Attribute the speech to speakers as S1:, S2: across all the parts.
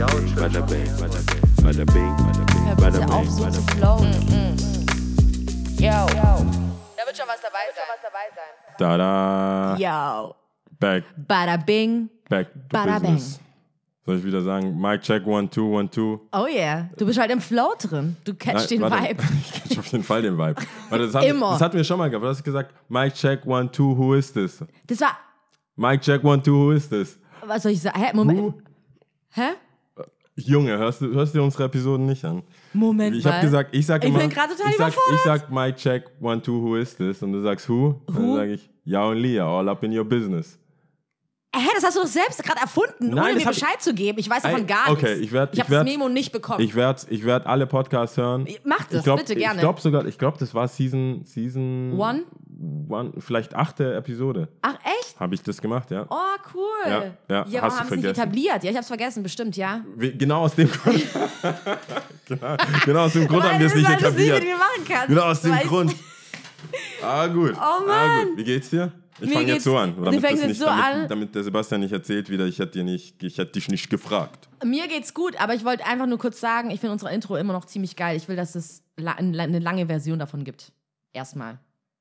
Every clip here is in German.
S1: Bada bing, bada bing, bada bing,
S2: Hör
S1: bada
S2: bitte auf,
S1: bing,
S2: so
S1: bada
S2: zu
S1: bing.
S2: flowen. Yo. Da wird schon was dabei sein.
S1: Da da.
S2: Yo.
S1: Back,
S2: Bada bing.
S1: back to
S2: Bada
S1: business. Soll ich wieder sagen? Mic check, one, two, one, two.
S2: Oh yeah. Du bist halt im Flow drin. Du catchst den
S1: warte.
S2: Vibe.
S1: Ich catch auf jeden Fall den Vibe. Warte, das, hat,
S2: Immer.
S1: das hatten wir schon mal gehabt. Du hast gesagt, Mic check, one, two, who is this?
S2: Das war.
S1: Mic check, one, two, who is this?
S2: Was soll ich sagen? Hä? Moment.
S1: Who?
S2: Hä?
S1: Junge, hörst du, hörst du unsere Episoden nicht an?
S2: Moment
S1: Ich habe gesagt, ich sag
S2: Ich
S1: immer,
S2: bin gerade total
S1: ich sag,
S2: überfordert.
S1: ich sag Mic check, one, two, who is this? Und du sagst who? Und dann sage ich, ja und Lia, all up in your business.
S2: Hä, das hast du doch selbst gerade erfunden,
S1: Nein,
S2: ohne mir
S1: hab
S2: Bescheid zu geben. Ich weiß davon gar
S1: okay,
S2: nichts.
S1: ich werd-
S2: ich
S1: ich
S2: habe das Memo nicht bekommen.
S1: Ich werde ich werd alle Podcasts hören.
S2: Mach das,
S1: ich glaub,
S2: bitte, gerne.
S1: Ich glaube sogar, ich glaube, das war Season, Season
S2: One?
S1: One, vielleicht achte Episode.
S2: Ach, echt?
S1: Habe ich das gemacht, ja.
S2: Oh, cool.
S1: Ja, ja,
S2: ja
S1: hast du
S2: haben sie nicht etabliert? Ja, ich hab's vergessen, bestimmt, ja.
S1: Wie- Genau aus dem Grund. genau, genau aus dem Grund haben wir es nicht etabliert.
S2: machen kannst.
S1: Genau aus dem Grund. Ah, gut.
S2: Oh,
S1: Ah,
S2: Mann.
S1: gut. Wie geht's dir? Ich fange jetzt so an. Damit, das
S2: jetzt
S1: nicht,
S2: so
S1: damit,
S2: an.
S1: damit der Sebastian nicht erzählt wieder, ich hätte, dir nicht, ich hätte dich nicht gefragt.
S2: Mir geht's gut, aber ich wollte einfach nur kurz sagen, ich finde unsere Intro immer noch ziemlich geil. Ich will, dass es eine lange Version davon gibt. Erstmal.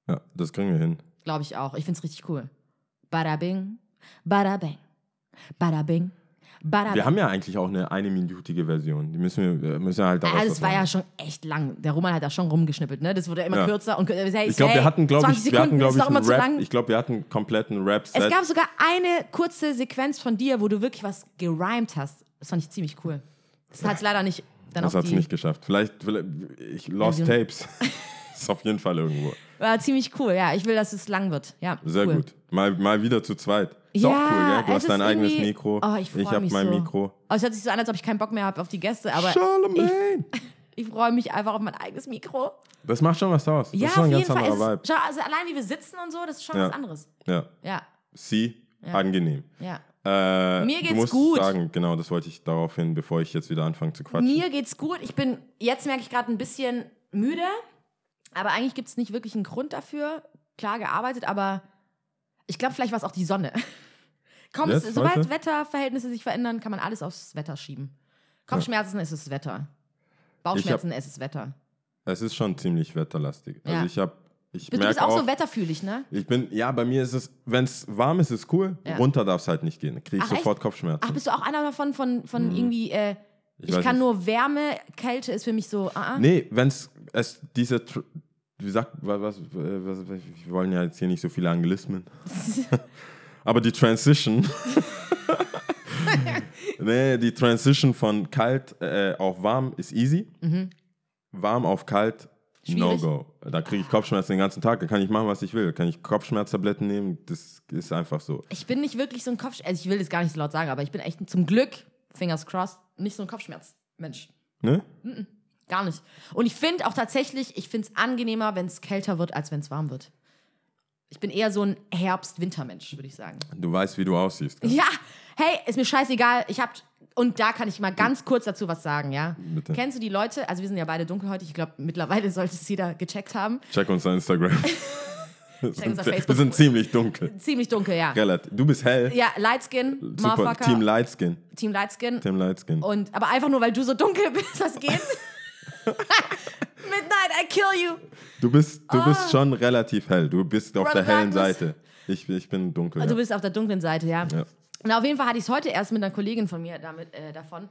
S1: Ja, das kriegen wir hin.
S2: Glaube ich auch. Ich find's richtig cool. Bada bing, bada bing, bada bing, bada
S1: Wir haben ja eigentlich auch eine einminütige Version. Die müssen wir, wir müssen halt daraus was
S2: das war ja schon echt lang. Der Roman hat da schon rumgeschnippelt, ne? Das wurde immer
S1: Ja.
S2: kürzer und kürzer. Hey,
S1: Ich glaube, wir hatten, glaube
S2: 20
S1: ich, wir hatten,
S2: ist
S1: ich, einen Rap. Ich glaube, wir hatten einen kompletten Rap-Set.
S2: Es gab sogar eine kurze Sequenz von dir, wo du wirklich was gerimt hast. Das fand ich ziemlich cool. Das hat es leider nicht dann
S1: das hat es nicht geschafft. Vielleicht, vielleicht ich lost
S2: Version.
S1: Tapes. ist auf jeden Fall irgendwo.
S2: War ziemlich cool, ja. Ich will, dass es lang wird. Ja,
S1: Sehr
S2: cool.
S1: gut. Mal, mal wieder zu zweit. Ist
S2: Ja,
S1: auch cool, gell? Du hast dein eigenes Mikro.
S2: Oh, ich freu
S1: habe mein
S2: so.
S1: Mikro.
S2: Oh, es hört sich so an, als ob ich keinen Bock mehr habe auf die Gäste, aber
S1: Charlemagne!
S2: ich freue mich einfach auf mein eigenes Mikro.
S1: Das macht schon was aus. Das
S2: ja,
S1: ist schon ein ganz anderer Vibe.
S2: schau, also allein wie wir sitzen und so, das ist schon
S1: Ja.
S2: was anderes.
S1: Ja.
S2: Ja,
S1: Sie, angenehm.
S2: ja.
S1: Äh,
S2: Mir
S1: du
S2: geht's
S1: musst
S2: gut.
S1: sagen, genau, das wollte ich darauf hin, bevor ich jetzt wieder anfange zu quatschen.
S2: Mir geht's gut. Ich bin, jetzt merke ich gerade ein bisschen müde, aber eigentlich gibt es nicht wirklich einen Grund dafür. Klar gearbeitet, aber ich glaube, vielleicht war es auch die Sonne. Komm, es,
S1: Jetzt,
S2: sobald
S1: heute?
S2: Wetterverhältnisse sich verändern, kann man alles aufs Wetter schieben. Kopfschmerzen ist es Wetter. Bauchschmerzen ist es Wetter.
S1: Es ist schon ziemlich wetterlastig. Also
S2: Ja.
S1: ich habe, ich
S2: Du bist auch,
S1: auch,
S2: so wetterfühlig, ne?
S1: ich bin, ja, bei mir ist es, wenn es warm ist, ist cool.
S2: Ja.
S1: Runter darf es halt nicht gehen. Kriege ich
S2: Ach, echt?
S1: sofort Kopfschmerzen.
S2: Ach, bist du auch einer davon, von, von irgendwie, äh, ich,
S1: Mhm. weiß
S2: kann
S1: nicht.
S2: nur Wärme, Kälte ist für mich so, ah, ah.
S1: Nee, wenn es diese, wie sagt, was, was, was, wir wollen ja jetzt hier nicht so viele Anglizismen. Aber die Transition. nee, die Transition von kalt äh, auf warm ist easy. Warm auf kalt, no go. Da kriege ich Kopfschmerzen den ganzen Tag. Da kann ich machen, was ich will. Da kann ich Kopfschmerztabletten nehmen. Das ist einfach so.
S2: Ich bin nicht wirklich so ein Kopfschmerz, also ich will das gar nicht so laut sagen, aber ich bin echt zum Glück, fingers crossed, nicht so ein Kopfschmerzmensch.
S1: Ne?
S2: Gar nicht. Und ich finde auch tatsächlich, ich finde es angenehmer, wenn es kälter wird, als wenn es warm wird. Ich bin eher so ein Herbst-Winter-Mensch, würde ich sagen.
S1: Du weißt, wie du aussiehst. gell?
S2: Ja, hey, ist mir scheißegal. Ich hab, und da kann ich mal ganz kurz dazu was sagen, ja?
S1: Bitte.
S2: Kennst du die Leute, also wir sind ja beide dunkelhäutig, ich glaube, mittlerweile sollte es jeder gecheckt haben.
S1: Check unser Instagram. wir,
S2: unser
S1: sind,
S2: Facebook.
S1: wir sind ziemlich dunkel.
S2: Ziemlich dunkel, ja.
S1: Relativ. Du bist hell.
S2: Ja, Lightskin,
S1: Super.
S2: Motherfucker,
S1: Team Lightskin.
S2: Team Lightskin.
S1: Team Lightskin.
S2: Und, aber einfach nur, weil du so dunkel bist, was geht? Midnight, I kill you.
S1: Du bist, du bist schon relativ hell. Du bist auf
S2: Ron
S1: der hellen
S2: Darkness.
S1: Seite. Ich, ich bin dunkel.
S2: Du
S1: ja.
S2: bist auf der dunklen Seite, ja.
S1: Ja.
S2: Na, auf jeden Fall hatte ich es heute erst mit einer Kollegin von mir damit, äh, davon,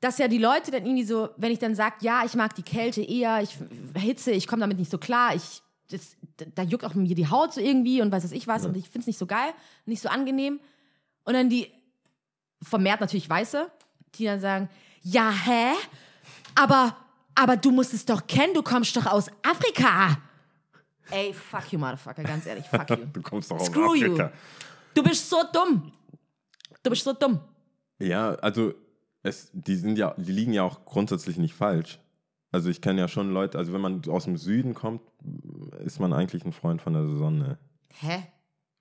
S2: dass ja die Leute dann irgendwie so, wenn ich dann sage, ja, ich mag die Kälte eher, ich Hitze, ich komme damit nicht so klar, ich, das, da juckt auch mir die Haut so irgendwie und weiß was ich was und ich finde es nicht so geil, nicht so angenehm. Und dann die, vermehrt natürlich Weiße, die dann sagen, ja, hä? Aber, aber du musst es doch kennen, du kommst doch aus Afrika. Ey, fuck you, Motherfucker, ganz ehrlich, fuck you.
S1: Du kommst doch aus
S2: Screw you.
S1: Afrika.
S2: Du bist so dumm. Du bist so dumm.
S1: Ja, also es, die sind ja, die liegen ja auch grundsätzlich nicht falsch. Also ich kenne ja schon Leute, also wenn man aus dem Süden kommt, ist man eigentlich ein Freund von der Sonne.
S2: Hä?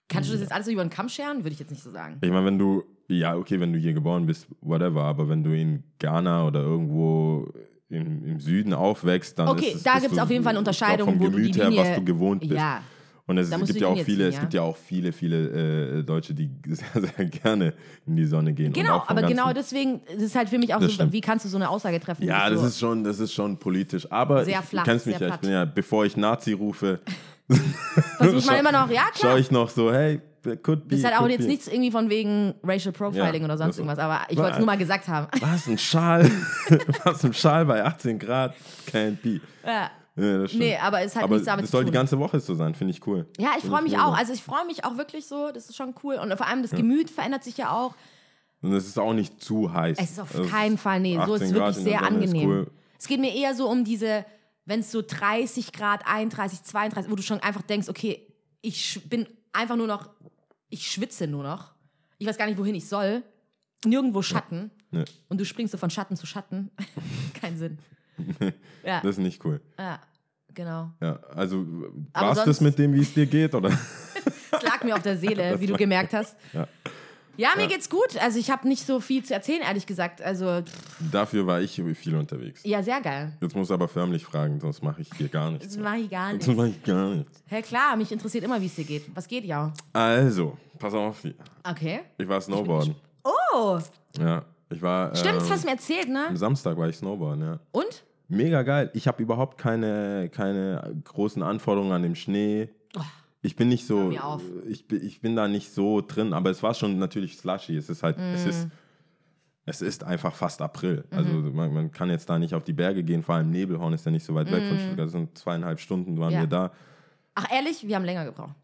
S2: Kannst du das jetzt alles so über den Kamm scheren? Würde ich jetzt nicht so sagen.
S1: Ich meine, wenn du, ja, okay, wenn du hier geboren bist, whatever, aber wenn du in Ghana oder irgendwo im, im Süden aufwächst, dann
S2: Okay,
S1: ist es,
S2: da gibt es auf jeden Fall eine Unterscheidung,
S1: vom
S2: wo du die
S1: Gemüt her,
S2: Linie...
S1: was du gewohnt bist.
S2: Ja,
S1: Und es gibt ja auch viele,
S2: ziehen,
S1: es
S2: ja.
S1: gibt ja auch viele, viele äh, Deutsche, die sehr, sehr gerne in die Sonne gehen.
S2: Genau, aber genau deswegen ist halt für mich auch so,
S1: stimmt.
S2: wie kannst du so eine Aussage treffen?
S1: Ja, das
S2: so,
S1: ist schon, das ist schon politisch. Aber
S2: Sehr
S1: ich,
S2: flach,
S1: du kennst mich ja, ich bin ja, bevor ich Nazi rufe,
S2: Versucht man immer noch, ja klar.
S1: schaue ich noch so, hey, could be,
S2: Das ist halt auch jetzt
S1: be.
S2: nichts irgendwie von wegen Racial Profiling
S1: Ja,
S2: oder sonst irgendwas, aber ich wollte es nur mal gesagt haben.
S1: Was, ein Schal? Was, ein Schal bei 18 Grad? Can't be.
S2: Ja.
S1: Ja.
S2: Nee, aber es hat
S1: aber
S2: nichts damit
S1: das
S2: zu
S1: soll
S2: tun.
S1: die ganze Woche so sein, finde ich cool.
S2: Ja, ich freue mich
S1: mega.
S2: auch. Also ich freue mich auch wirklich so, das ist schon cool. Und vor allem das Gemüt verändert sich ja auch.
S1: Und es ist auch nicht zu heiß.
S2: Es ist auf
S1: Also
S2: keinen Fall, nee, so ist
S1: 18
S2: es wirklich sehr angenehm.
S1: cool.
S2: Es geht mir eher so um diese, wenn es so 30 Grad, 31, 32, wo du schon einfach denkst, okay, ich bin einfach nur noch, ich schwitze nur noch. Ich weiß gar nicht, wohin ich soll. Nirgendwo Schatten.
S1: Nee,
S2: Und du springst so von Schatten zu Schatten. Kein Sinn. ja,
S1: das ist nicht cool.
S2: ja, genau.
S1: Ja, also
S2: Aber
S1: war's das
S2: sonst-
S1: mit dem, wie es dir geht, oder?
S2: Es lag mir auf der Seele, wie du gemerkt hast.
S1: Ja.
S2: Ja, mir geht's gut. Also ich habe nicht so viel zu erzählen, ehrlich gesagt. Also, pff,
S1: Dafür war ich viel unterwegs.
S2: ja, sehr geil.
S1: Jetzt muss aber förmlich fragen, sonst mache ich dir gar nichts.
S2: Das mache ich gar nicht.
S1: Sonst mache ich gar nichts.
S2: Hä, klar, mich interessiert immer, wie es dir geht. Was geht ja?
S1: Also, pass auf.
S2: Okay.
S1: Ich war Snowboarden.
S2: Oh,
S1: Ja, ich war.
S2: stimmt, das
S1: ähm,
S2: hast du mir erzählt, ne?
S1: Am Samstag war ich Snowboarden, ja.
S2: Und?
S1: Mega geil. Ich habe überhaupt keine, keine großen Anforderungen an dem Schnee. Ich bin nicht so, ich bin, ich bin da nicht so drin, aber es war schon natürlich slushy. Es ist halt, es ist,
S2: Mm.
S1: es ist einfach fast April. Also
S2: Mhm.
S1: man, man kann jetzt da nicht auf die Berge gehen, vor allem Nebelhorn ist ja nicht so weit weg von Stuttgart. Das sind zweieinhalb Stunden waren
S2: Mm. Ja.
S1: wir da.
S2: Ach, ehrlich, wir haben länger gebraucht.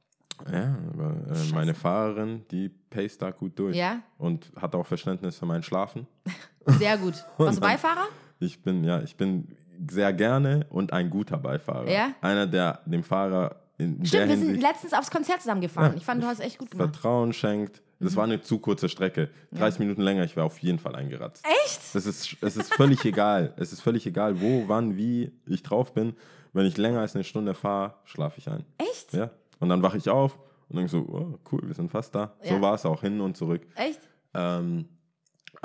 S1: Ja, aber äh, meine Fahrerin, die paced da gut durch.
S2: Ja?
S1: Und hat auch Verständnis für mein Schlafen.
S2: Sehr gut. Warst du Beifahrer?
S1: Ich bin, ja, ich bin sehr gerne und ein guter Beifahrer.
S2: Ja?
S1: Einer, der dem Fahrer in
S2: Stimmt, wir sind letztens aufs Konzert zusammen gefahren.
S1: Ja.
S2: Ich fand, du hast echt gut gemacht.
S1: Vertrauen schenkt. Das
S2: Mhm.
S1: war eine zu kurze Strecke. 30 Minuten länger, ich wäre auf jeden Fall eingeratzt.
S2: Echt?
S1: Es ist, es ist völlig egal. Es ist völlig egal, wo, wann, wie ich drauf bin. Wenn ich länger als eine Stunde fahre, schlafe ich ein.
S2: Echt?
S1: Ja. Und dann wache ich auf und denke so, oh, cool, wir sind fast da. So
S2: Ja.
S1: war es auch hin und zurück.
S2: Echt?
S1: Ähm,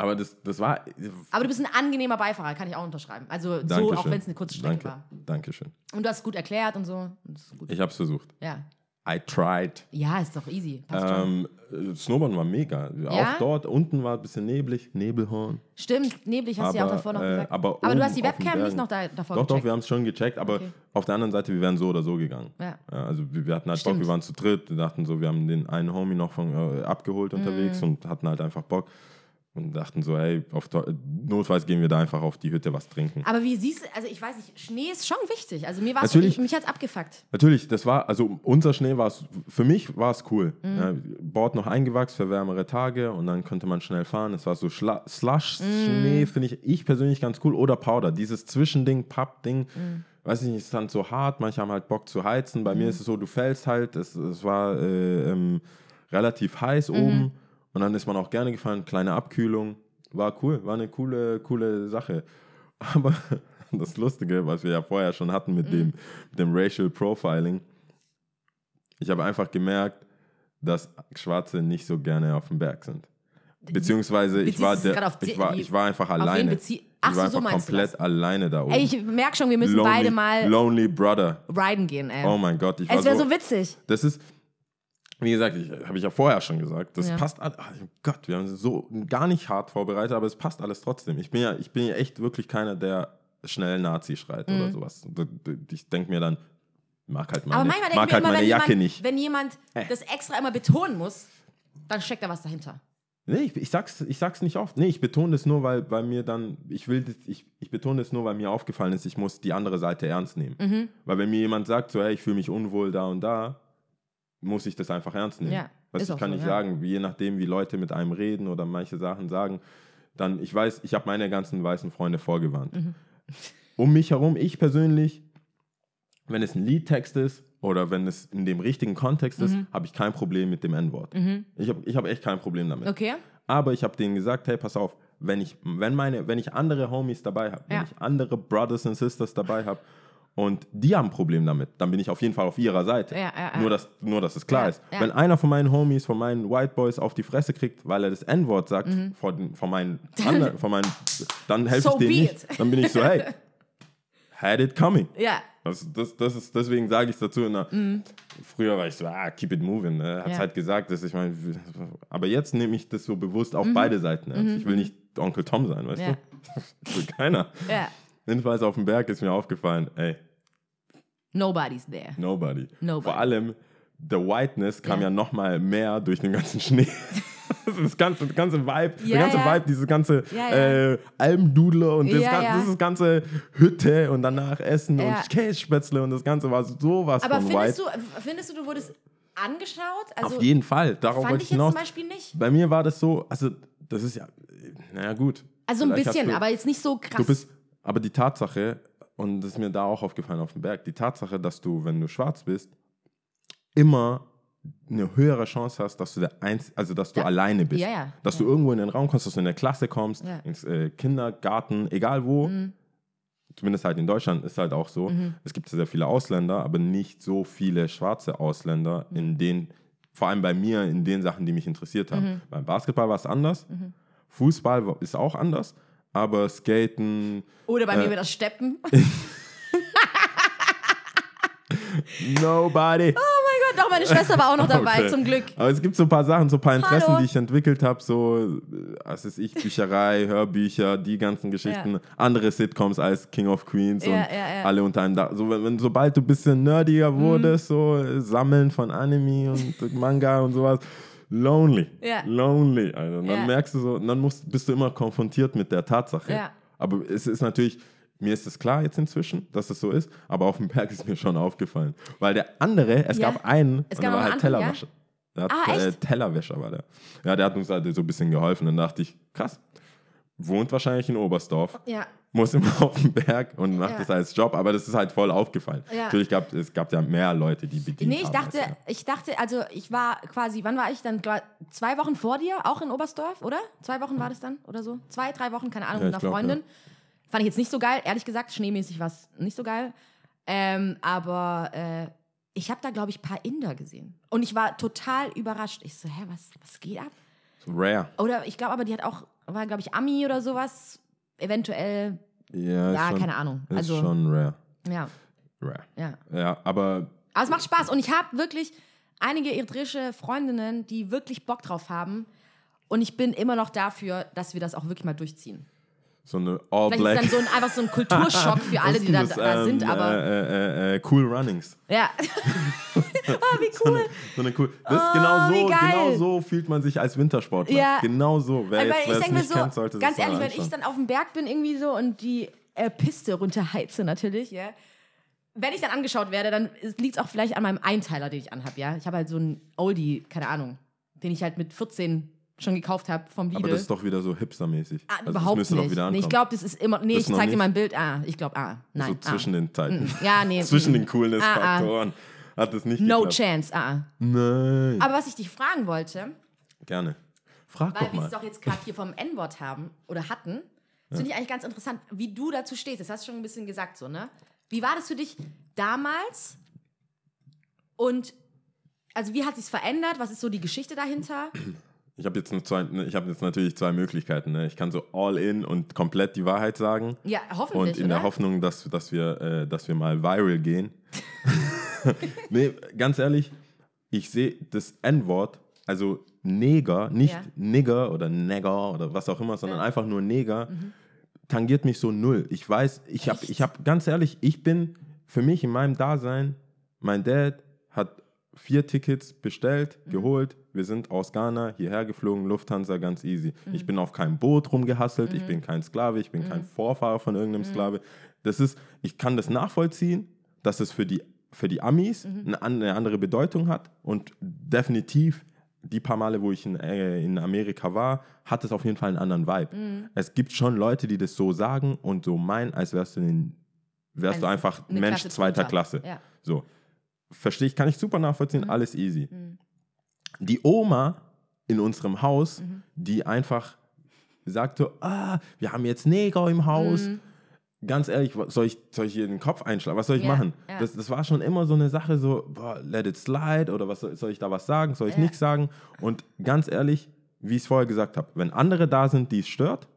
S1: aber das, das war.
S2: Aber du bist ein angenehmer Beifahrer, kann ich auch unterschreiben. Also so,
S1: Dankeschön.
S2: auch wenn es eine kurze Strecke
S1: Danke.
S2: war.
S1: Dankeschön.
S2: Und du hast gut erklärt und so. Und.
S1: Ich habe es versucht.
S2: Ja.
S1: I tried.
S2: Ja, ist doch easy.
S1: Ähm, äh, Snowboarden war mega.
S2: Ja?
S1: Auch dort unten war ein bisschen neblig, Nebelhorn.
S2: Stimmt, neblig hast du ja auch
S1: aber,
S2: davor noch
S1: äh,
S2: gesagt.
S1: aber
S2: du hast die Webcam nicht noch da, davor
S1: Doch, doch,
S2: gecheckt.
S1: wir haben es schon gecheckt, aber
S2: Okay.
S1: auf der anderen Seite, wir wären so oder so gegangen.
S2: Ja.
S1: also wir, wir hatten halt
S2: Stimmt.
S1: Bock, wir waren zu dritt, wir dachten so, wir haben den einen Homie noch von, äh, abgeholt unterwegs
S2: Mhm.
S1: und hatten halt einfach Bock und dachten so, hey, auf, notfalls gehen wir da einfach auf die Hütte was trinken.
S2: Aber wie siehst du, also ich weiß nicht, Schnee ist schon wichtig. Also mir war es
S1: Natürlich.
S2: mich hat's abgefuckt.
S1: Natürlich, das war, also unser Schnee war es, für mich war es cool.
S2: Mhm.
S1: Ja, Bord noch eingewachsen für wärmere Tage und dann konnte man schnell fahren. Es war so Slush-Schnee,
S2: Mhm.
S1: finde ich, ich persönlich ganz cool. Oder Powder, dieses Zwischending, Papp-Ding.
S2: Mhm.
S1: Weiß ich nicht, ist dann so hart, manche haben halt Bock zu heizen. Bei mir ist es so, du fällst halt, es, es war äh, ähm, relativ heiß
S2: Mhm.
S1: oben und dann ist man auch gerne gefahren, kleine Abkühlung. War cool, war eine coole, coole Sache. Aber das Lustige, was wir ja vorher schon hatten mit, dem, mit dem Racial Profiling, ich habe einfach gemerkt, dass Schwarze nicht so gerne auf dem Berg sind. Beziehungsweise ich war, der, ich war, ich war einfach alleine. ich war
S2: so, so
S1: einfach
S2: du
S1: komplett alleine da oben.
S2: Ey, ich merke schon, wir müssen
S1: lonely,
S2: beide mal
S1: lonely Brother.
S2: riden gehen, ey.
S1: Oh mein Gott, ich war
S2: es wäre
S1: so,
S2: so witzig.
S1: Das ist, wie gesagt, ich, habe ich ja vorher schon gesagt, das
S2: Ja.
S1: passt alles. Oh Gott, wir haben so gar nicht hart vorbereitet, aber es passt alles trotzdem. Ich bin ja, ich bin ja echt wirklich keiner, der schnell Nazi schreit
S2: Mhm.
S1: oder sowas. Ich denke mir dann, mag halt meine,
S2: Aber manchmal
S1: mag halt
S2: immer,
S1: meine
S2: wenn
S1: Jacke
S2: jemand,
S1: nicht.
S2: wenn jemand
S1: Äh.
S2: das extra immer betonen muss, dann steckt da was dahinter.
S1: Nee, ich, ich, sag's, ich sag's nicht oft. Nee, ich betone das nur, weil, weil mir dann, ich will, das, ich, ich betone das nur, weil mir aufgefallen ist, ich muss die andere Seite ernst nehmen.
S2: Mhm.
S1: Weil wenn mir jemand sagt, so, hey, ich fühle mich unwohl da und da, muss ich das einfach ernst nehmen.
S2: Ja,
S1: Weißt, ich kann
S2: so,
S1: nicht
S2: ja.
S1: sagen, je nachdem, wie Leute mit einem reden oder manche Sachen sagen, dann, ich weiß, ich habe meine ganzen weißen Freunde vorgewarnt.
S2: Mhm.
S1: Um mich herum, ich persönlich, wenn es ein Liedtext ist oder wenn es in dem richtigen Kontext ist,
S2: Mhm.
S1: habe ich kein Problem mit dem N-Wort. Ich habe ich hab echt kein Problem damit.
S2: Okay?
S1: Aber ich habe denen gesagt, hey, pass auf, wenn ich, wenn meine, wenn ich andere Homies dabei habe, wenn
S2: Ja.
S1: ich andere Brothers and Sisters dabei habe und die haben ein Problem damit, dann bin ich auf jeden Fall auf ihrer Seite.
S2: Ja, ja, ja.
S1: Nur, dass, nur, dass es klar ist. Wenn einer von meinen Homies, von meinen White Boys auf die Fresse kriegt, weil er das N-Wort sagt, von, von meinen anderen, von meinen, dann helfe
S2: Mhm. So
S1: ich
S2: be
S1: nicht. Dann bin ich so, hey, had it coming.
S2: Ja.
S1: Das, das, das ist, deswegen sage ich es dazu. Na, Früher war ich so, ah, keep it moving. Ne? Hat
S2: Mhm. Ja.
S1: halt gesagt, dass ich meine, aber jetzt nehme ich das so bewusst
S2: Mhm.
S1: auf beide Seiten. ernst. Ich will nicht Onkel Tom sein, weißt du? Das will keiner.
S2: Ja.
S1: Jedenfalls auf dem Berg ist mir aufgefallen, ey,
S2: Nobody's there.
S1: nobody.
S2: Nobody.
S1: Vor allem, the whiteness kam
S2: Ja.
S1: ja, noch mal mehr durch den ganzen Schnee. Das ganze, das ganze Vibe,
S2: Ja,
S1: der ganze
S2: ja.
S1: Vibe, dieses ganze
S2: Ja.
S1: Äh, Almdudler und das,
S2: Ja,
S1: gan-
S2: ja.
S1: dieses ganze Hütte und danach Essen und Kässpätzle und das Ganze war sowas
S2: Aber
S1: von
S2: findest
S1: white.
S2: du, findest du, du wurdest angeschaut? Also,
S1: Auf jeden Fall, darauf
S2: fand
S1: wollte
S2: ich
S1: ich
S2: jetzt
S1: hinaus.
S2: zum Beispiel nicht.
S1: Bei mir war das so, also das ist ja, naja gut.
S2: Also ein bisschen, aber jetzt nicht so krass.
S1: Du bist, aber die Tatsache, und das ist mir da auch aufgefallen auf dem Berg, die Tatsache, dass du, wenn du schwarz bist, immer eine höhere Chance hast, dass du der Einz also dass du
S2: Ja.
S1: alleine bist.
S2: Ja, ja.
S1: Dass du irgendwo in den Raum kommst, dass du in der Klasse kommst, ins äh, Kindergarten, egal wo.
S2: Mhm.
S1: Zumindest halt in Deutschland ist halt auch so. Es gibt sehr viele Ausländer, aber nicht so viele schwarze Ausländer
S2: Mhm.
S1: in den, vor allem bei mir, in den Sachen, die mich interessiert haben.
S2: Mhm.
S1: Beim Basketball war es anders. Fußball wa- ist auch anders. Aber Skaten,
S2: Oder bei
S1: Äh,
S2: mir wird das Steppen.
S1: nobody.
S2: Oh mein Gott, doch, meine Schwester war auch noch dabei,
S1: Okay.
S2: zum Glück.
S1: Aber es gibt so ein paar Sachen, so ein paar Interessen,
S2: Hallo.
S1: die ich entwickelt habe, so, äh, was ist ich, Bücherei, Hörbücher, die ganzen Geschichten,
S2: Ja.
S1: andere Sitcoms als King of Queens
S2: Ja,
S1: und
S2: ja, ja.
S1: alle unter einem Dach. So, wenn, wenn, sobald du ein bisschen nerdiger
S2: Mhm.
S1: wurdest, so äh, Sammeln von Anime und Manga und sowas, lonely.
S2: Ja.
S1: Lonely. Also, dann
S2: Ja.
S1: merkst du so, dann musst, bist du immer konfrontiert mit der Tatsache.
S2: Ja.
S1: Aber es ist natürlich, mir ist es klar jetzt inzwischen, dass es so ist, aber auf dem Berg ist mir schon aufgefallen. Weil der andere, es gab einen,
S2: Es
S1: und
S2: gab
S1: der war halt
S2: anderen, ja?
S1: Tellerwäscher. Der hat,
S2: Ah,
S1: äh? Tellerwäscher war der. Ja, der hat uns halt so ein bisschen geholfen. Dann dachte ich, krass, wohnt wahrscheinlich in Oberstdorf,
S2: Ja.
S1: Muss immer auf den Berg und macht
S2: Ja.
S1: das als Job, aber das ist halt voll aufgefallen.
S2: Ja.
S1: Natürlich gab es gab ja mehr Leute, die bedient
S2: Nee, ich
S1: haben.
S2: dachte,
S1: als er.
S2: ich dachte, also ich war quasi, wann war ich dann? Zwei Wochen vor dir, auch in Oberstdorf, oder? Zwei Wochen war das dann oder so? Zwei, drei Wochen, keine Ahnung,
S1: Ja,
S2: mit einer
S1: glaub,
S2: Freundin. Fand ich jetzt nicht so geil, ehrlich gesagt, schneemäßig war es nicht so geil. Ähm, aber äh, ich habe da, glaube ich, ein paar Inder gesehen. Und ich war total überrascht. Ich so, hä, was, was geht ab?
S1: So rare.
S2: Oder ich glaube aber, die hat auch, war, glaube ich, Ami oder sowas. Eventuell,
S1: Ja,
S2: ja,
S1: schon,
S2: keine Ahnung.
S1: Ist
S2: Also,
S1: schon rare.
S2: ja,
S1: Rare.
S2: ja.
S1: Ja, aber
S2: Aber es macht Spaß und ich habe wirklich einige eritreische Freundinnen, die wirklich Bock drauf haben. Und ich bin immer noch dafür, dass wir das auch wirklich mal durchziehen.
S1: So eine All
S2: Vielleicht
S1: Black.
S2: ist dann so ein, einfach so ein Kulturschock für alle, die da,
S1: denn
S2: da
S1: das,
S2: sind,
S1: ähm,
S2: aber
S1: Äh, äh, äh, cool Runnings.
S2: ja. ah, wie cool.
S1: So eine cool. Das
S2: Oh,
S1: genau
S2: wie
S1: so,
S2: geil.
S1: genau so fühlt man sich als Wintersportler.
S2: Ja.
S1: Genau so. Wer, jetzt, wer es nicht
S2: so,
S1: kennt, sollte
S2: ganz ehrlich, wenn ich dann auf dem Berg bin irgendwie so und die äh, Piste runterheize natürlich, ja. Wenn ich dann angeschaut werde, dann liegt es auch vielleicht an meinem Einteiler, den ich anhab, ja. Ich habe halt so einen Oldie, keine Ahnung, den ich halt mit 14 schon gekauft habe vom Lidl.
S1: Aber das ist doch wieder so hipstermäßig.
S2: Ah,
S1: Also das
S2: überhaupt
S1: müsste
S2: nicht.
S1: Doch wieder
S2: nee, ich glaube, das ist immer. Nee,
S1: Das
S2: ich zeig dir mal ein Bild. Ah, ich glaube, ah. Nein.
S1: so zwischen
S2: ah.
S1: den Zeiten.
S2: Ja, nee.
S1: zwischen den Coolness-Faktoren hat es nicht
S2: No
S1: geklappt.
S2: chance, ah.
S1: Nein.
S2: Aber was ich dich fragen wollte,
S1: Gerne. Frag
S2: weil
S1: doch
S2: wir
S1: mal.
S2: es doch jetzt gerade hier vom N-Wort haben oder hatten, das finde ich eigentlich ganz interessant, wie du dazu stehst. Das hast du schon ein bisschen gesagt, so, ne? Wie war das für dich damals? Und also wie hat sich's verändert? Was ist so die Geschichte dahinter?
S1: Ich habe jetzt, zwei- ne, ich hab jetzt natürlich zwei Möglichkeiten. Ne? Ich kann so all in und komplett die Wahrheit sagen.
S2: Ja, hoffentlich.
S1: Und in
S2: oder?
S1: der Hoffnung, dass, dass, wir, äh, dass wir mal viral gehen. nee, ganz ehrlich, ich sehe das N-Wort, also Neger, nicht
S2: Ja.
S1: Nigger oder Negger oder was auch immer, sondern
S2: Ja. Mhm.
S1: einfach nur Neger, tangiert mich so null. Ich weiß, ich habe, ich habe, ganz ehrlich, ich bin für mich in meinem Dasein, mein Dad hat vier Tickets bestellt,
S2: Mhm.
S1: geholt. Wir sind aus Ghana hierher geflogen, Lufthansa ganz easy.
S2: Mhm.
S1: Ich bin auf keinem Boot rumgehasselt, ich bin kein Sklave, ich bin kein Vorfahrer von irgendeinem
S2: Mhm.
S1: Sklave. Das ist, ich kann das nachvollziehen, dass es für die, für die Amis
S2: Mhm.
S1: eine, eine andere Bedeutung hat und definitiv die paar Male, wo ich in, äh, in Amerika war, hat es auf jeden Fall einen anderen Vibe.
S2: Mhm.
S1: Es gibt schon Leute, die das so sagen und so meinen, als wärst du, ein, wärst du
S2: Ein-
S1: einfach Mensch
S2: Klasse
S1: zweiter. Klasse.
S2: Ja.
S1: So. Verstehe ich, kann ich super nachvollziehen,
S2: Mhm.
S1: alles easy. Die Oma in unserem Haus,
S2: Mhm.
S1: die einfach sagte, ah, wir haben jetzt Neger im Haus.
S2: Mhm.
S1: Ganz ehrlich, soll ich, soll ich hier den Kopf einschlagen? Was soll ich
S2: Ja,
S1: machen?
S2: ja.
S1: Das, das war schon immer so eine Sache, so, boah, let it slide oder was soll, soll ich da was sagen? Soll ich
S2: Ja.
S1: nichts sagen? Und ganz ehrlich, wie ich es vorher gesagt habe, wenn andere da sind, die es stört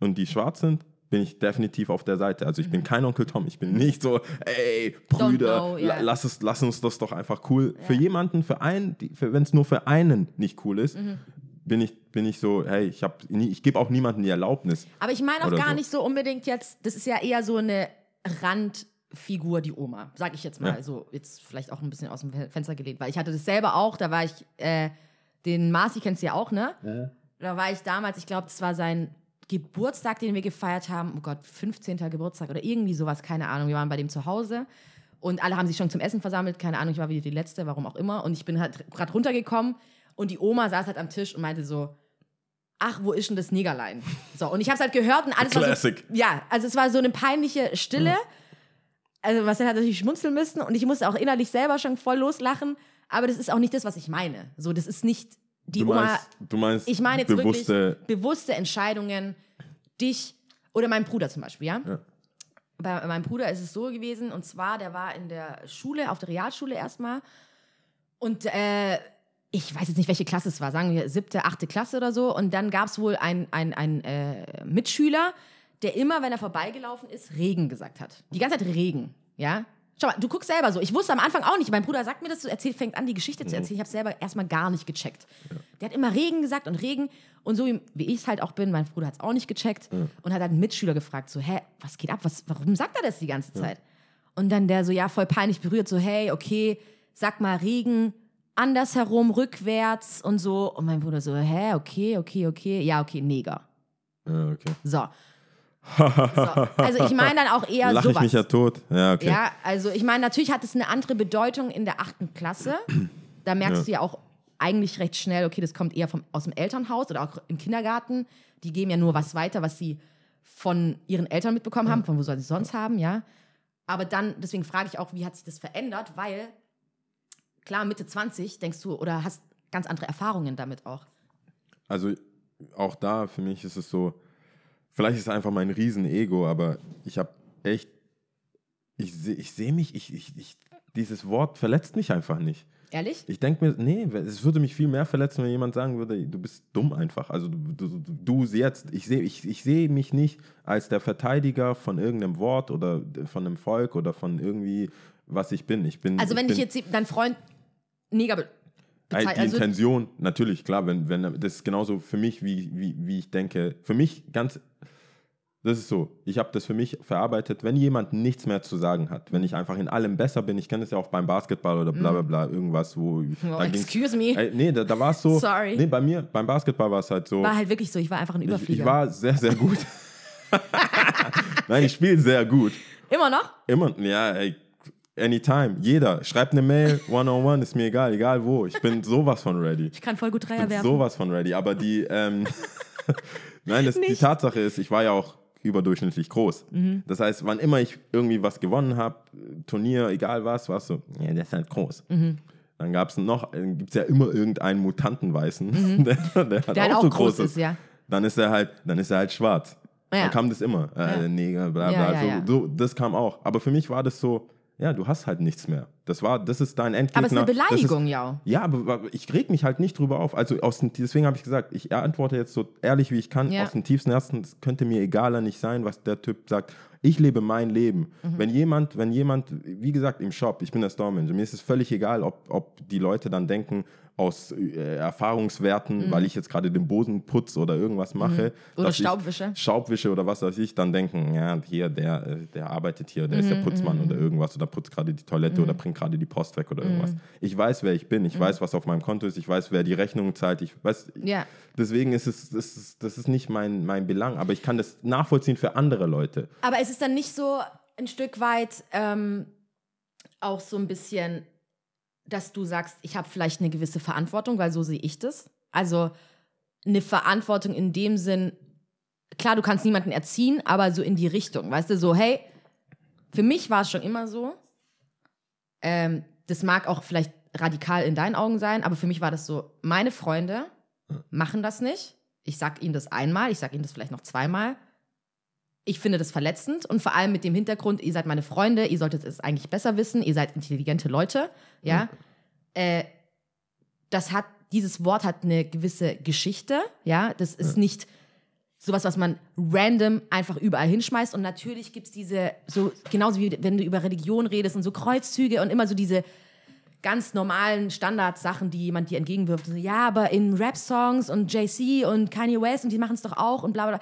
S1: und die schwarz sind, bin ich definitiv auf der Seite. Also ich bin kein Onkel Tom. Ich bin nicht so, ey, Brüder,
S2: know, yeah.
S1: la- lass, es, lass uns das doch einfach cool. Für jemanden, für einen, die- für, wenn es nur für einen nicht cool ist,
S2: Mhm.
S1: bin, ich, bin ich so, hey, ich, hab nie- ich gebe auch niemandem die Erlaubnis.
S2: Aber ich meine auch gar
S1: so.
S2: nicht so unbedingt jetzt, das ist ja eher so eine Randfigur, die Oma, sag ich jetzt mal.
S1: Ja.
S2: So jetzt vielleicht auch ein bisschen aus dem Fenster gelehnt, weil ich hatte das selber auch, da war ich, äh, den Marci kennst du ja auch, ne? Da war ich damals, ich glaube, das war sein Geburtstag, den wir gefeiert haben. Oh Gott, 15. Geburtstag oder irgendwie sowas, keine Ahnung. Wir waren bei dem zu Hause und alle haben sich schon zum Essen versammelt. Keine Ahnung, ich war wieder die Letzte, warum auch immer. Und ich bin halt gerade runtergekommen und die Oma saß halt am Tisch und meinte so, ach, wo ist denn das Negerlein? So, und ich habe es halt gehört und alles
S1: Classic.
S2: war so, ja, also es war so eine peinliche Stille. Also Marcel hat natürlich schmunzeln müssen und ich musste auch innerlich selber schon voll loslachen, aber das ist auch nicht das, was ich meine. So, das ist nicht die
S1: Du
S2: Oma,
S1: meinst, du meinst
S2: ich meine jetzt
S1: bewusste,
S2: wirklich bewusste Entscheidungen, dich oder mein Bruder zum Beispiel, ja?
S1: Ja.
S2: Bei meinem Bruder ist es so gewesen, und zwar, der war in der Schule, auf der Realschule erstmal. Und äh, ich weiß jetzt nicht, welche Klasse es war, sagen wir siebte, achte Klasse oder so. Und dann gab es wohl einen ein, äh, Mitschüler, der immer, wenn er vorbeigelaufen ist, Regen gesagt hat. Die ganze Zeit Regen, ja? Schau mal, du guckst selber so. Ich wusste am Anfang auch nicht. Mein Bruder sagt mir das, so erzählt, fängt an, die Geschichte zu erzählen. Ich habe selber erstmal gar nicht gecheckt. Der hat immer Regen gesagt und Regen. Und so wie, ich es halt auch bin, mein Bruder hat es auch nicht gecheckt und hat halt einen Mitschüler gefragt, so, hä, was geht ab? Was, warum sagt er das die ganze Zeit? Und dann der so, ja, voll peinlich berührt, so, hey, okay, sag mal Regen, andersherum, rückwärts und so. Und mein Bruder so, hä, okay, okay, okay, ja, okay, Neger.
S1: Ja, okay.
S2: So. So. Also ich meine dann auch eher
S1: Lach
S2: sowas.
S1: ich mich ja tot. Ja, okay.
S2: Ja, also ich meine, natürlich hat es eine andere Bedeutung in der achten Klasse. Da merkst
S1: Ja.
S2: du ja auch eigentlich recht schnell, okay, das kommt eher vom, aus dem Elternhaus oder auch im Kindergarten. Die geben ja nur was weiter, was sie von ihren Eltern mitbekommen haben, von wo soll sie sonst haben, ja. Aber dann, deswegen frage ich auch, wie hat sich das verändert, weil klar, Mitte 20 denkst du oder hast ganz andere Erfahrungen damit auch.
S1: Also auch da, für mich ist es so, vielleicht ist es einfach mein Riesenego, aber ich habe echt, ich sehe ich seh mich, ich, ich, ich, dieses Wort verletzt mich einfach nicht.
S2: Ehrlich?
S1: Ich denke mir, nee, es würde mich viel mehr verletzen, wenn jemand sagen würde, du bist dumm einfach. Also du, du, du, jetzt, ich sehe ich, ich seh mich nicht als der Verteidiger von irgendeinem Wort oder von einem Volk oder von irgendwie, was ich bin. Ich bin
S2: Also wenn
S1: ich
S2: dich jetzt dein Freund Neger
S1: Die
S2: also
S1: Intention, natürlich, klar, wenn, wenn, das ist genauso für mich, wie, wie, wie ich denke. Für mich ganz, das ist so, ich habe das für mich verarbeitet, wenn jemand nichts mehr zu sagen hat, wenn ich einfach in allem besser bin, ich kenne das ja auch beim Basketball oder bla bla bla, irgendwas, wo.
S2: Oh,
S1: da ging's-
S2: excuse me.
S1: Ey, nee, da, da war es so.
S2: Sorry.
S1: Nee, bei mir, beim Basketball war es halt so.
S2: war halt wirklich so, ich war einfach ein
S1: ich,
S2: Überflieger.
S1: ich war sehr, sehr gut. Nein, ich spiele sehr gut.
S2: Immer noch?
S1: Immer, ja, ey, anytime, jeder. Schreibt eine Mail, one-on-one, ist mir egal, egal wo. Ich bin sowas von ready.
S2: Ich kann voll gut Dreier
S1: bin
S2: werfen.
S1: sowas von ready. Aber die, ähm, nein, das, die. Tatsache ist, ich war ja auch überdurchschnittlich groß.
S2: Mhm.
S1: Das heißt, wann immer ich irgendwie was gewonnen habe, Turnier, egal was, war es so, ja, der ist halt groß.
S2: Mhm.
S1: Dann gab es noch, gibt es ja immer irgendeinen Mutantenweißen, der, der, halt
S2: Mhm. Der halt
S1: auch
S2: auch
S1: so
S2: groß
S1: groß
S2: ist, ja.
S1: Dann ist er halt, dann ist er halt schwarz.
S2: Ja.
S1: Dann kam das immer. Äh,
S2: Ja.
S1: Neger, bla bla.
S2: ja,
S1: so. So, das kam auch. Aber für mich war das so, ja, du hast halt nichts mehr. Das war, das ist dein Endgegner.
S2: Aber es ist eine Beleidigung, ja.
S1: ja, aber ich reg mich halt nicht drüber auf. Also aus dem, deswegen habe ich gesagt, ich antworte jetzt so ehrlich wie ich kann.
S2: Ja.
S1: Aus dem tiefsten Herzen, es könnte mir egaler nicht sein, was der Typ sagt. Ich lebe mein Leben.
S2: Mhm.
S1: Wenn jemand, wenn jemand, wie gesagt, im Shop, ich bin der Store Manager, mir ist es völlig egal, ob, ob die Leute dann denken, aus äh, Erfahrungswerten, weil ich jetzt gerade den Boden putze oder irgendwas mache.
S2: Mhm. Oder Staubwische.
S1: Staubwische oder was weiß ich, dann denken, ja, hier, der, äh, der arbeitet hier, der ist
S2: Mhm,
S1: der Putzmann oder irgendwas oder putzt gerade die Toilette oder bringt gerade die Post weg oder irgendwas. Ich weiß, wer ich bin, ich weiß, was auf meinem Konto ist, ich weiß, wer die Rechnung zahlt, ich weiß,
S2: Ja.
S1: deswegen ist es, das ist, das ist nicht mein, mein Belang, aber ich kann das nachvollziehen für andere Leute.
S2: Aber ist es dann nicht so ein Stück weit ähm, auch so ein bisschen, dass du sagst, ich habe vielleicht eine gewisse Verantwortung, weil so sehe ich das. Also eine Verantwortung in dem Sinn, klar, du kannst niemanden erziehen, aber so in die Richtung, weißt du, so, hey, für mich war es schon immer so. Ähm, das mag auch vielleicht radikal in deinen Augen sein, aber für mich war das so, meine Freunde machen das nicht. Ich sag ihnen das einmal, ich sag ihnen das vielleicht noch zweimal. Ich finde das verletzend und vor allem mit dem Hintergrund, ihr seid meine Freunde, ihr solltet es eigentlich besser wissen, ihr seid intelligente Leute, ja. Äh, das hat, dieses Wort hat eine gewisse Geschichte, ja. Das ist nicht sowas, was man random einfach überall hinschmeißt. Und natürlich gibt es diese, so genauso wie wenn du über Religion redest und so Kreuzzüge und immer so diese ganz normalen Standardsachen, die jemand dir entgegenwirft. So, ja, aber in Rap-Songs und JC und Kanye West und die machen es doch auch und bla bla.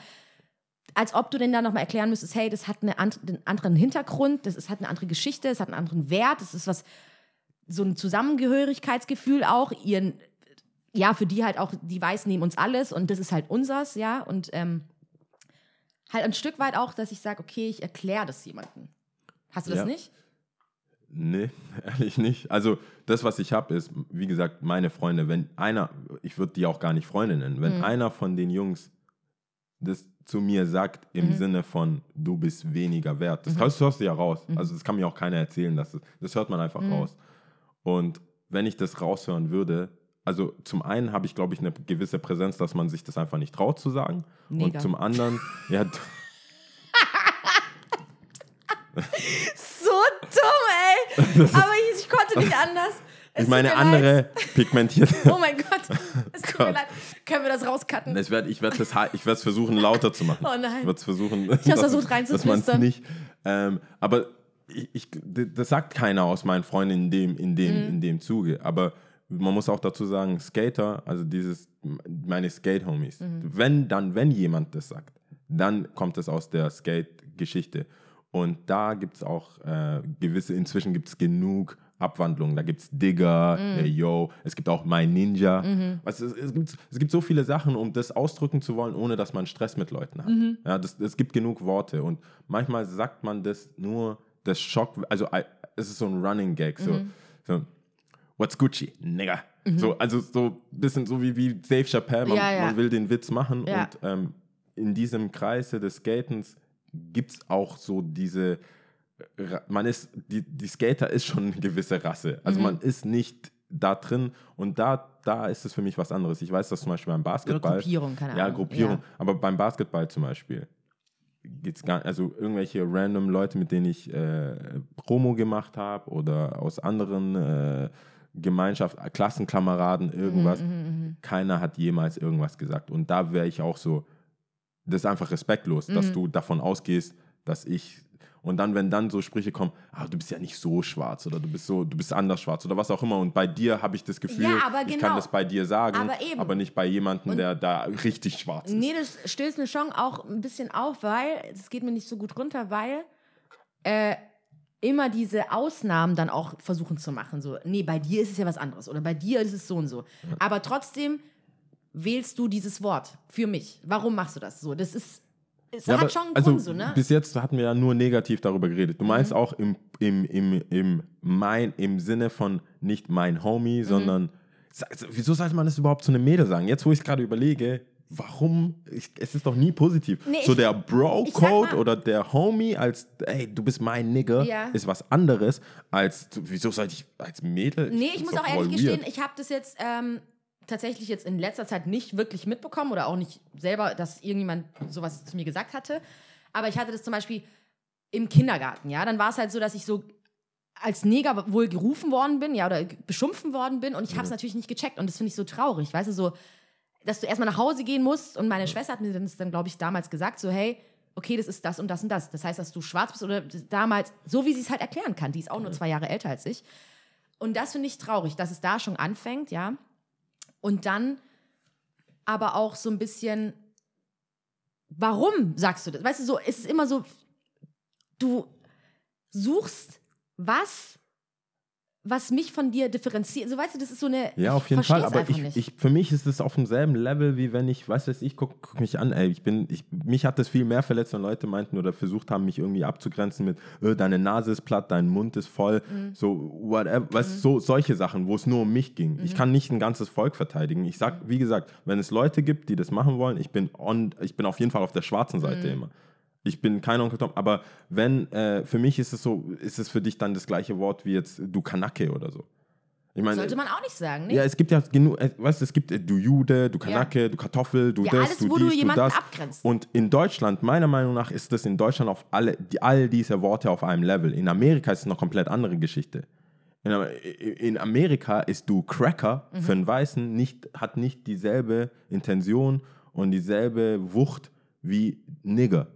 S2: Als ob du denen dann nochmal erklären müsstest, hey, das hat eine and einen anderen Hintergrund, das ist, hat eine andere Geschichte, es hat einen anderen Wert, das ist was, so ein Zusammengehörigkeitsgefühl auch, ihren, ja, für die halt auch, die Weißen nehmen uns alles und das ist halt unsers, ja, und ähm, halt ein Stück weit auch, dass ich sage, okay, ich erkläre das jemandem. Hast du das
S1: Ja.
S2: nicht?
S1: Nee, ehrlich nicht. Also das, was ich habe, ist, wie gesagt, meine Freunde. Wenn einer, ich würde die auch gar nicht Freunde nennen, wenn
S2: Mhm.
S1: einer von den Jungs das zu mir sagt im
S2: Mhm.
S1: Sinne von, du bist weniger wert, das hörst, hörst du ja raus.
S2: Mhm.
S1: Also das kann mir auch keiner erzählen, dass das, das hört man einfach raus. Und wenn ich das raushören würde, also zum einen habe ich, glaube ich, eine gewisse Präsenz, dass man sich das einfach nicht traut zu sagen.
S2: Mega.
S1: Und zum anderen, ja,
S2: So dumm, ey! Aber ich, ich konnte nicht anders. Es
S1: ich meine,
S2: mir
S1: andere pigmentierte.
S2: Oh mein Gott. Es tut mir
S1: Gott.
S2: leid. Können wir das rauscutten?
S1: Ich werde ich werd das, ich werd's versuchen, lauter zu machen.
S2: Oh nein.
S1: Ich werde es versuchen.
S2: hab's
S1: dass-
S2: versucht,
S1: Dass man es nicht. Ähm, aber ich, ich, das sagt keiner aus meinen Freunden in dem, in, dem,
S2: Mhm.
S1: in dem Zuge. Aber man muss auch dazu sagen, Skater, also dieses, meine Skate-Homies,
S2: Mhm.
S1: wenn dann, wenn jemand das sagt, dann kommt es aus der Skate-Geschichte. Und da gibt es auch äh, gewisse, inzwischen gibt es genug Abwandlungen. Da gibt es Digger,
S2: Mhm.
S1: äh, Yo, es gibt auch My Ninja. Was, es, es, gibt, es gibt so viele Sachen, um das ausdrücken zu wollen, ohne dass man Stress mit Leuten hat.
S2: Mhm.
S1: Ja, das, es gibt genug Worte und manchmal sagt man das nur, das Schock, also I- es ist so ein Running Gag, so,
S2: Mhm.
S1: so What's Gucci, nigga. So, also so ein bisschen so wie, wie Dave Chappelle, man,
S2: Ja, ja.
S1: man will den Witz machen
S2: Ja.
S1: und ähm, in diesem Kreise des Skatens gibt es auch so diese, man ist, die, die Skater ist schon eine gewisse Rasse. Also
S2: Mhm.
S1: man ist nicht da drin und da, da ist es für mich was anderes. Ich weiß das zum Beispiel beim Basketball.
S2: Gruppierung, keine
S1: Ja,
S2: Ahnung.
S1: Gruppierung.
S2: Ja.
S1: Aber beim Basketball zum Beispiel geht's gar also irgendwelche random Leute, mit denen ich äh, Promo gemacht habe oder aus anderen äh, Gemeinschaft, Klassenkameraden, irgendwas.
S2: Mhm,
S1: Keiner hat jemals irgendwas gesagt. Und da wäre ich auch so, das ist einfach respektlos,
S2: Mhm.
S1: dass du davon ausgehst, dass ich und dann, wenn dann so Sprüche kommen, ah, du bist ja nicht so schwarz oder du bist so, du bist anders schwarz oder was auch immer. Und bei dir habe ich das Gefühl,
S2: Ja, aber
S1: ich
S2: genau.
S1: kann das bei dir sagen,
S2: Aber
S1: aber nicht bei jemandem, der da richtig schwarz ist.
S2: Nee, das stößt mir schon auch ein bisschen auf, weil es geht mir nicht so gut runter, weil äh, immer diese Ausnahmen dann auch versuchen zu machen. So, nee, bei dir ist es ja was anderes oder bei dir ist es so und so. Aber trotzdem wählst du dieses Wort für mich. Warum machst du das so? Das ist, es
S1: Ja,
S2: hat
S1: aber-
S2: schon einen
S1: also,
S2: Grund so, ne?
S1: Bis jetzt hatten wir ja nur negativ darüber geredet. Du
S2: Mhm.
S1: meinst auch im, im, im, im, mein, im Sinne von nicht mein
S2: Mhm.
S1: Homie, sondern sa- wieso sollte man das überhaupt zu einem Mädel sagen? Jetzt, wo ich es gerade überlege, warum? Ich, es ist doch nie positiv.
S2: Nee,
S1: so
S2: ich-
S1: der
S2: ich
S1: Bro-Code oder der Homie als, ey, du bist mein Nigger,
S2: Ja.
S1: ist was anderes als, wieso sollte ich als Mädel?
S2: Nee, ich
S1: find's
S2: muss auch ehrlich
S1: voll
S2: gestehen,
S1: weird.
S2: ich habe das jetzt ähm, tatsächlich jetzt in letzter Zeit nicht wirklich mitbekommen oder auch nicht selber, dass irgendjemand sowas zu mir gesagt hatte. Aber ich hatte das zum Beispiel im Kindergarten, ja. Dann war es halt so, dass ich so als Neger wohl gerufen worden bin, ja, oder beschimpfen worden bin und ich habe es natürlich nicht gecheckt und das finde ich so traurig, weißt du, so, dass du erstmal nach Hause gehen musst und meine Schwester hat mir das dann, glaube ich, damals gesagt, so, hey, okay, das ist das und das und das. Das heißt, dass du schwarz bist oder damals, so wie sie es halt erklären kann. Die ist auch nur zwei Jahre älter als ich. Und das finde ich traurig, dass es da schon anfängt, ja. Und dann aber auch so ein bisschen, warum sagst du das? Weißt du, so, es ist immer so, du suchst was, was mich von dir differenziert. So, weißt du, das ist so eine.
S1: Ja, auf jeden Fall. Aber ich, ich, für mich ist es auf demselben Level, wie wenn ich, weiß weiß ich, guck, guck mich an, ey, ich bin, ich, mich hat das viel mehr verletzt, wenn Leute meinten oder versucht haben, mich irgendwie abzugrenzen mit, äh, deine Nase ist platt, dein Mund ist voll,
S2: Mhm.
S1: so, whatever, weißt du, so, solche Sachen, wo es nur um mich ging.
S2: Mhm.
S1: Ich kann nicht ein ganzes Volk verteidigen. Ich sag, wie gesagt, wenn es Leute gibt, die das machen wollen, ich bin on, ich bin auf jeden Fall auf der schwarzen Seite
S2: Mhm.
S1: immer. Ich bin kein Onkel Tom, aber wenn, äh, für mich ist es so, ist es für dich dann das gleiche Wort wie jetzt du Kanake oder so. Ich meine,
S2: Sollte man auch nicht sagen, ne?
S1: ja, es gibt ja genug, äh, weißt du, es gibt äh, du Jude, du Kanake, du Kartoffel, du
S2: Ja,
S1: das,
S2: alles,
S1: du
S2: wo du
S1: dies, du
S2: jemanden
S1: das.
S2: abgrenzt.
S1: Und in Deutschland, meiner Meinung nach, ist das in Deutschland auf alle, die, all diese Worte auf einem Level. In Amerika ist es eine komplett andere Geschichte. In, in Amerika ist du Cracker für einen Weißen nicht, hat nicht dieselbe Intention und dieselbe Wucht wie Nigger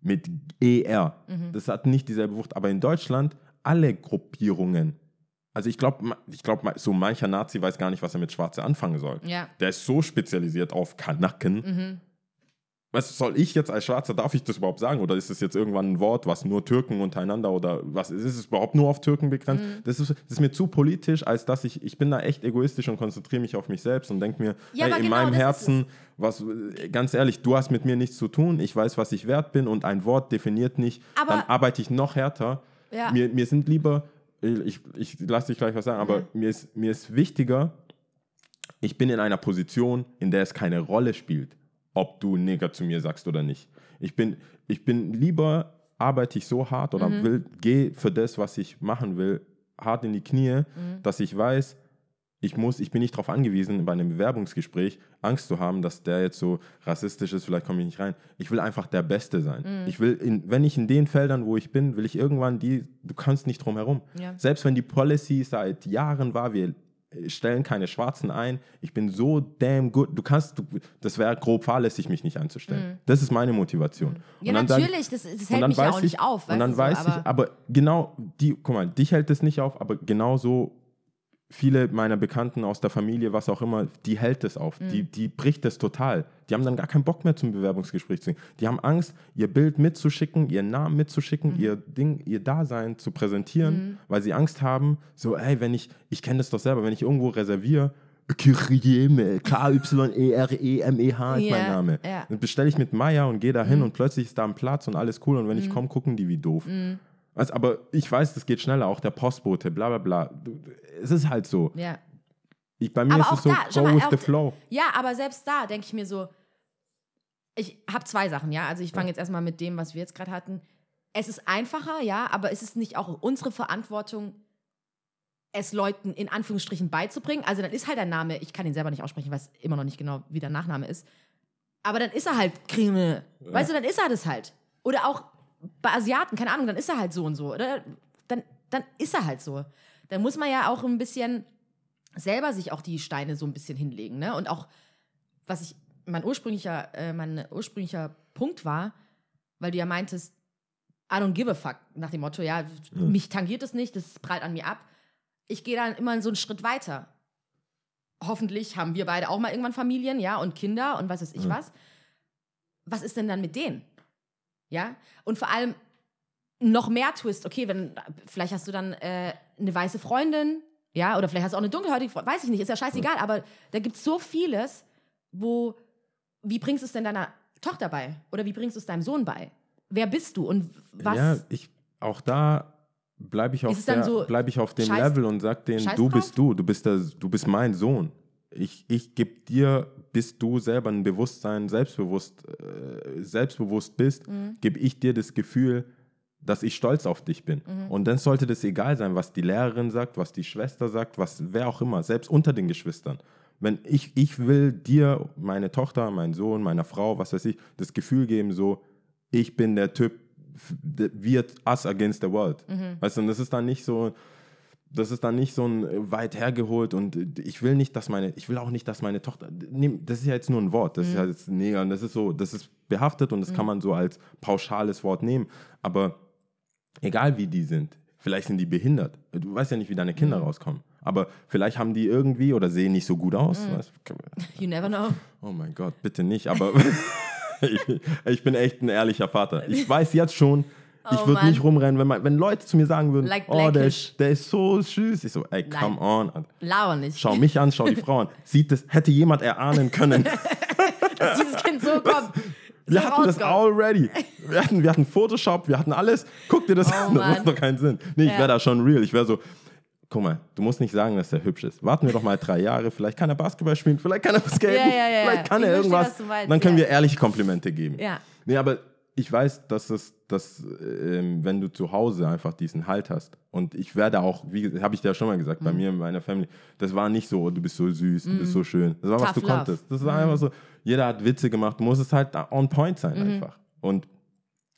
S1: mit ER. Das hat nicht dieselbe Wucht. Aber in Deutschland alle Gruppierungen. Also ich glaube, ich glaub, so mancher Nazi weiß gar nicht, was er mit Schwarze anfangen soll.
S2: Ja.
S1: Der ist so spezialisiert auf Kanaken. Was soll ich jetzt als Schwarzer, darf ich das überhaupt sagen? Oder ist es jetzt irgendwann ein Wort, was nur Türken untereinander oder was ist es überhaupt nur auf Türken begrenzt?
S2: Mhm.
S1: Das, ist, das ist mir zu politisch, als dass ich, ich bin da echt egoistisch und konzentriere mich auf mich selbst und denke mir,
S2: Ja,
S1: hey, in
S2: genau
S1: meinem
S2: das
S1: Herzen, was, äh, ganz ehrlich, du hast mit mir nichts zu tun, ich weiß, was ich wert bin und ein Wort definiert nicht,
S2: Aber-
S1: dann arbeite ich noch härter.
S2: Ja.
S1: Mir, mir sind lieber, ich, ich lasse dich gleich was sagen, aber mir, ist, mir ist wichtiger, ich bin in einer Position, in der es keine Rolle spielt, ob du Neger zu mir sagst oder nicht. Ich bin, ich bin lieber, arbeite ich so hart oder will, gehe für das, was ich machen will, hart in die Knie, dass ich weiß, ich muss, ich bin nicht darauf angewiesen, bei einem Bewerbungsgespräch Angst zu haben, dass der jetzt so rassistisch ist, vielleicht komme ich nicht rein. Ich will einfach der Beste sein. Ich will, in, wenn ich in den Feldern, wo ich bin, will ich irgendwann die, du kannst nicht drum herum.
S2: Ja.
S1: Selbst wenn die Policy seit Jahren war, wir stellen keine Schwarzen ein, ich bin so damn good, du kannst, du, das wäre grob fahrlässig, mich nicht einzustellen. Das ist meine Motivation.
S2: Mhm. Ja,
S1: Und dann
S2: natürlich, das, das hält mich ja auch
S1: ich,
S2: nicht auf.
S1: Und dann
S2: so,
S1: weiß
S2: aber,
S1: ich, aber genau, die, guck mal, dich hält es nicht auf, aber genauso viele meiner Bekannten aus der Familie, was auch immer, die hält es auf.
S2: Mhm.
S1: Die, die bricht es total. Die haben dann gar keinen Bock mehr zum Bewerbungsgespräch zu gehen. Die haben Angst, ihr Bild mitzuschicken, ihren Namen mitzuschicken,
S2: Mhm.
S1: ihr Ding, ihr Dasein zu präsentieren, weil sie Angst haben, so, ey, wenn ich, ich kenne das doch selber, wenn ich irgendwo reserviere, Kyrieme, K-Y-E-R-E-M-E-H ist mein Name.
S2: Mhm.
S1: Dann bestelle ich mit Maya und gehe da hin und plötzlich ist da ein Platz und alles cool und wenn ich komme, gucken die wie doof. Also, aber ich weiß, das geht schneller, auch der Postbote, bla bla bla. Es ist halt so.
S2: ja.
S1: Ich, bei mir
S2: Aber
S1: ist es so,
S2: da,
S1: go
S2: mal,
S1: with
S2: auch-
S1: the flow.
S2: Ja, aber selbst da denke ich mir so, ich habe zwei Sachen, ja. Also ich fange jetzt erstmal mit dem, was wir jetzt gerade hatten. Es ist einfacher, ja, aber ist es nicht auch unsere Verantwortung, es Leuten in Anführungsstrichen beizubringen? Also dann ist halt der Name, ich kann ihn selber nicht aussprechen, weiß immer noch nicht genau, wie der Nachname ist. Aber dann ist er halt Krime. Weißt du, dann ist er das halt. Oder auch bei Asiaten, keine Ahnung, dann ist er halt so und so. Oder dann, dann ist er halt so. Dann muss man ja auch ein bisschen selber sich auch die Steine so ein bisschen hinlegen. Ne? Und auch, was ich, mein ursprünglicher, äh, mein ursprünglicher Punkt war, weil du ja meintest, I don't give a fuck, nach dem Motto, ja, mich tangiert es nicht, das prallt an mir ab. Ich gehe dann immer so einen Schritt weiter. Hoffentlich haben wir beide auch mal irgendwann Familien, ja, und Kinder und was weiß ich was. Was ist denn dann mit denen? Ja, und vor allem noch mehr Twist. Okay, wenn, vielleicht hast du dann äh, eine weiße Freundin, ja, oder vielleicht hast du auch eine dunkelhäutige Freundin, weiß ich nicht, ist ja scheißegal, aber da gibt es so vieles, wo, wie bringst du es denn deiner Tochter bei? Oder wie bringst du es deinem Sohn bei? Wer bist du und was?
S1: Ja, ich, auch da bleibe ich, auf der-
S2: so
S1: bleib ich auf dem
S2: Scheiß-
S1: Level und sag denen,
S2: Scheiß
S1: du
S2: drauf?
S1: bist du, du bist, der, du bist mein Sohn. Ich, ich gebe dir, bis du selber ein Bewusstsein, selbstbewusst, äh, selbstbewusst bist,
S2: Mhm.
S1: gebe ich dir das Gefühl, dass ich stolz auf dich bin.
S2: Mhm.
S1: Und dann sollte das egal sein, was die Lehrerin sagt, was die Schwester sagt, was wer auch immer, selbst unter den Geschwistern. Wenn ich, ich will dir, meine Tochter, mein Sohn, meiner Frau, was weiß ich, das Gefühl geben, so, ich bin der Typ, wir us against the world.
S2: Mhm.
S1: Weißt du, und das ist dann nicht so, das ist dann nicht so ein äh, weit hergeholt und äh, ich will nicht, dass meine, ich will auch nicht, dass meine Tochter, nee, das ist ja jetzt nur ein Wort, das ist ja jetzt und das ist so, das ist behaftet und das kann man so als pauschales Wort nehmen, aber egal wie die sind, vielleicht sind die behindert, du weißt ja nicht, wie deine Kinder rauskommen, aber vielleicht haben die irgendwie oder sehen nicht so gut aus, du?
S2: You never know.
S1: Oh mein Gott, bitte nicht, aber ich, ich bin echt ein ehrlicher Vater. Ich weiß jetzt schon, ich
S2: Oh
S1: würde
S2: Mann.
S1: nicht rumrennen, wenn, man, wenn Leute zu mir sagen würden,
S2: Like
S1: oh, der ist, der ist so süß. Ich so, ey,
S2: Nein.
S1: come on.
S2: Lauer nicht.
S1: Schau mich an, schau die Frau an. Sieht das, hätte jemand erahnen können.
S2: Dass dieses Kind so kommt.
S1: Wir
S2: so
S1: hatten das already. Wir hatten, wir hatten Photoshop, wir hatten alles. Guck dir das
S2: Oh
S1: an, das macht doch keinen Sinn. Nee, ich
S2: Ja.
S1: wäre da schon real. Ich wäre so, guck mal, du musst nicht sagen, dass er hübsch ist. Warten wir doch mal drei Jahre. Vielleicht kann er Basketball spielen, vielleicht kann er skaten,
S2: Ja, ja, ja.
S1: vielleicht kann
S2: Ich
S1: er
S2: verstehe,
S1: irgendwas.
S2: meinst,
S1: Dann können wir ehrliche Komplimente geben.
S2: Ja.
S1: Nee, aber ich weiß, dass es, dass, ähm, wenn du zu Hause einfach diesen Halt hast. Und ich werde auch, wie habe ich dir ja schon mal gesagt, bei
S2: Mhm.
S1: mir in meiner Family, das war nicht so, oh, du bist so süß, du bist so schön. Das war, was
S2: Tough
S1: du
S2: love.
S1: konntest. Das war einfach so, jeder hat Witze gemacht, du musst es halt on point sein
S2: Mhm.
S1: einfach. Und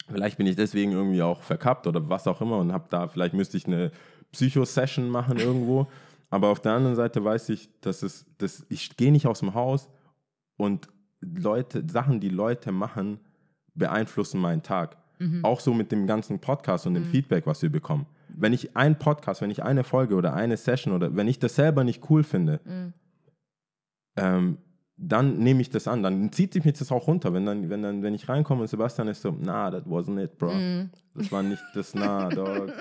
S1: vielleicht bin ich deswegen irgendwie auch verkappt oder was auch immer und habe da, vielleicht müsste ich eine Psycho-Session machen irgendwo. Aber auf der anderen Seite weiß ich, dass es, dass ich gehe nicht aus dem Haus und Leute, Sachen, die Leute machen, beeinflussen meinen Tag. Auch so mit dem ganzen Podcast und dem Feedback, was wir bekommen. Wenn ich einen Podcast, wenn ich eine Folge oder eine Session oder wenn ich das selber nicht cool finde, ähm, dann nehme ich das an. Dann zieht sich mich das auch runter. Wenn, dann, wenn, dann, wenn ich reinkomme und Sebastian ist so, nah, that wasn't it, bro. Das war nicht das, nah, dog.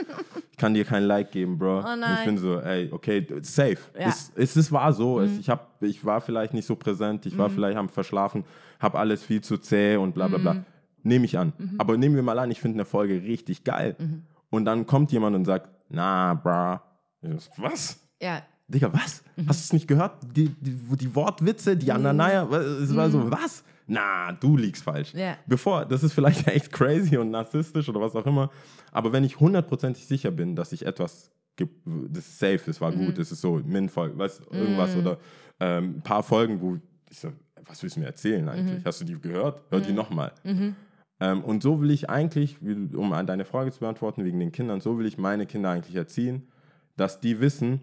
S1: Ich kann dir kein Like geben, bro.
S2: Oh
S1: ich bin so, ey, okay, safe.
S2: Ja.
S1: Es, es, es war so. Es, ich, hab, ich war vielleicht nicht so präsent, ich war vielleicht am Verschlafen, habe alles viel zu zäh und bla bla bla. Nehme ich an. Aber nehmen wir mal an, ich finde eine Folge richtig geil. Und dann kommt jemand und sagt, na, bra. Was?
S2: Ja.
S1: Digga, was? Hast du es nicht gehört? Die, die, die Wortwitze, die Ananaya, es war so, was? Na, du liegst falsch.
S2: Ja.
S1: Bevor, das ist vielleicht echt crazy und narzisstisch oder was auch immer, aber wenn ich hundertprozentig sicher bin, dass ich etwas, ge- das ist safe, das war gut, das ist so, Min-Folge, weißt du, irgendwas oder ähm, ein paar Folgen, wo ich so, was willst du mir erzählen eigentlich? Hast du die gehört? Hör die nochmal. Ähm, und so will ich eigentlich, um an deine Frage zu beantworten, wegen den Kindern, so will ich meine Kinder eigentlich erziehen, dass die wissen,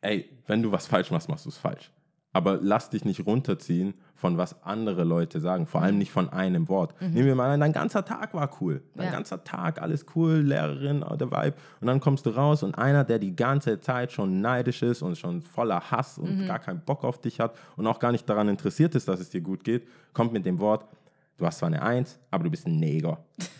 S1: ey, wenn du was falsch machst, machst du es falsch. Aber lass dich nicht runterziehen von was andere Leute sagen, vor allem nicht von einem Wort. Nehmen wir mal an, dein ganzer Tag war cool. Dein
S2: Ja.
S1: ganzer Tag, alles cool, Lehrerin, oh, der Vibe. Und dann kommst du raus und einer, der die ganze Zeit schon neidisch ist und schon voller Hass und gar keinen Bock auf dich hat und auch gar nicht daran interessiert ist, dass es dir gut geht, kommt mit dem Wort, du hast zwar eine Eins, aber du bist ein Neger.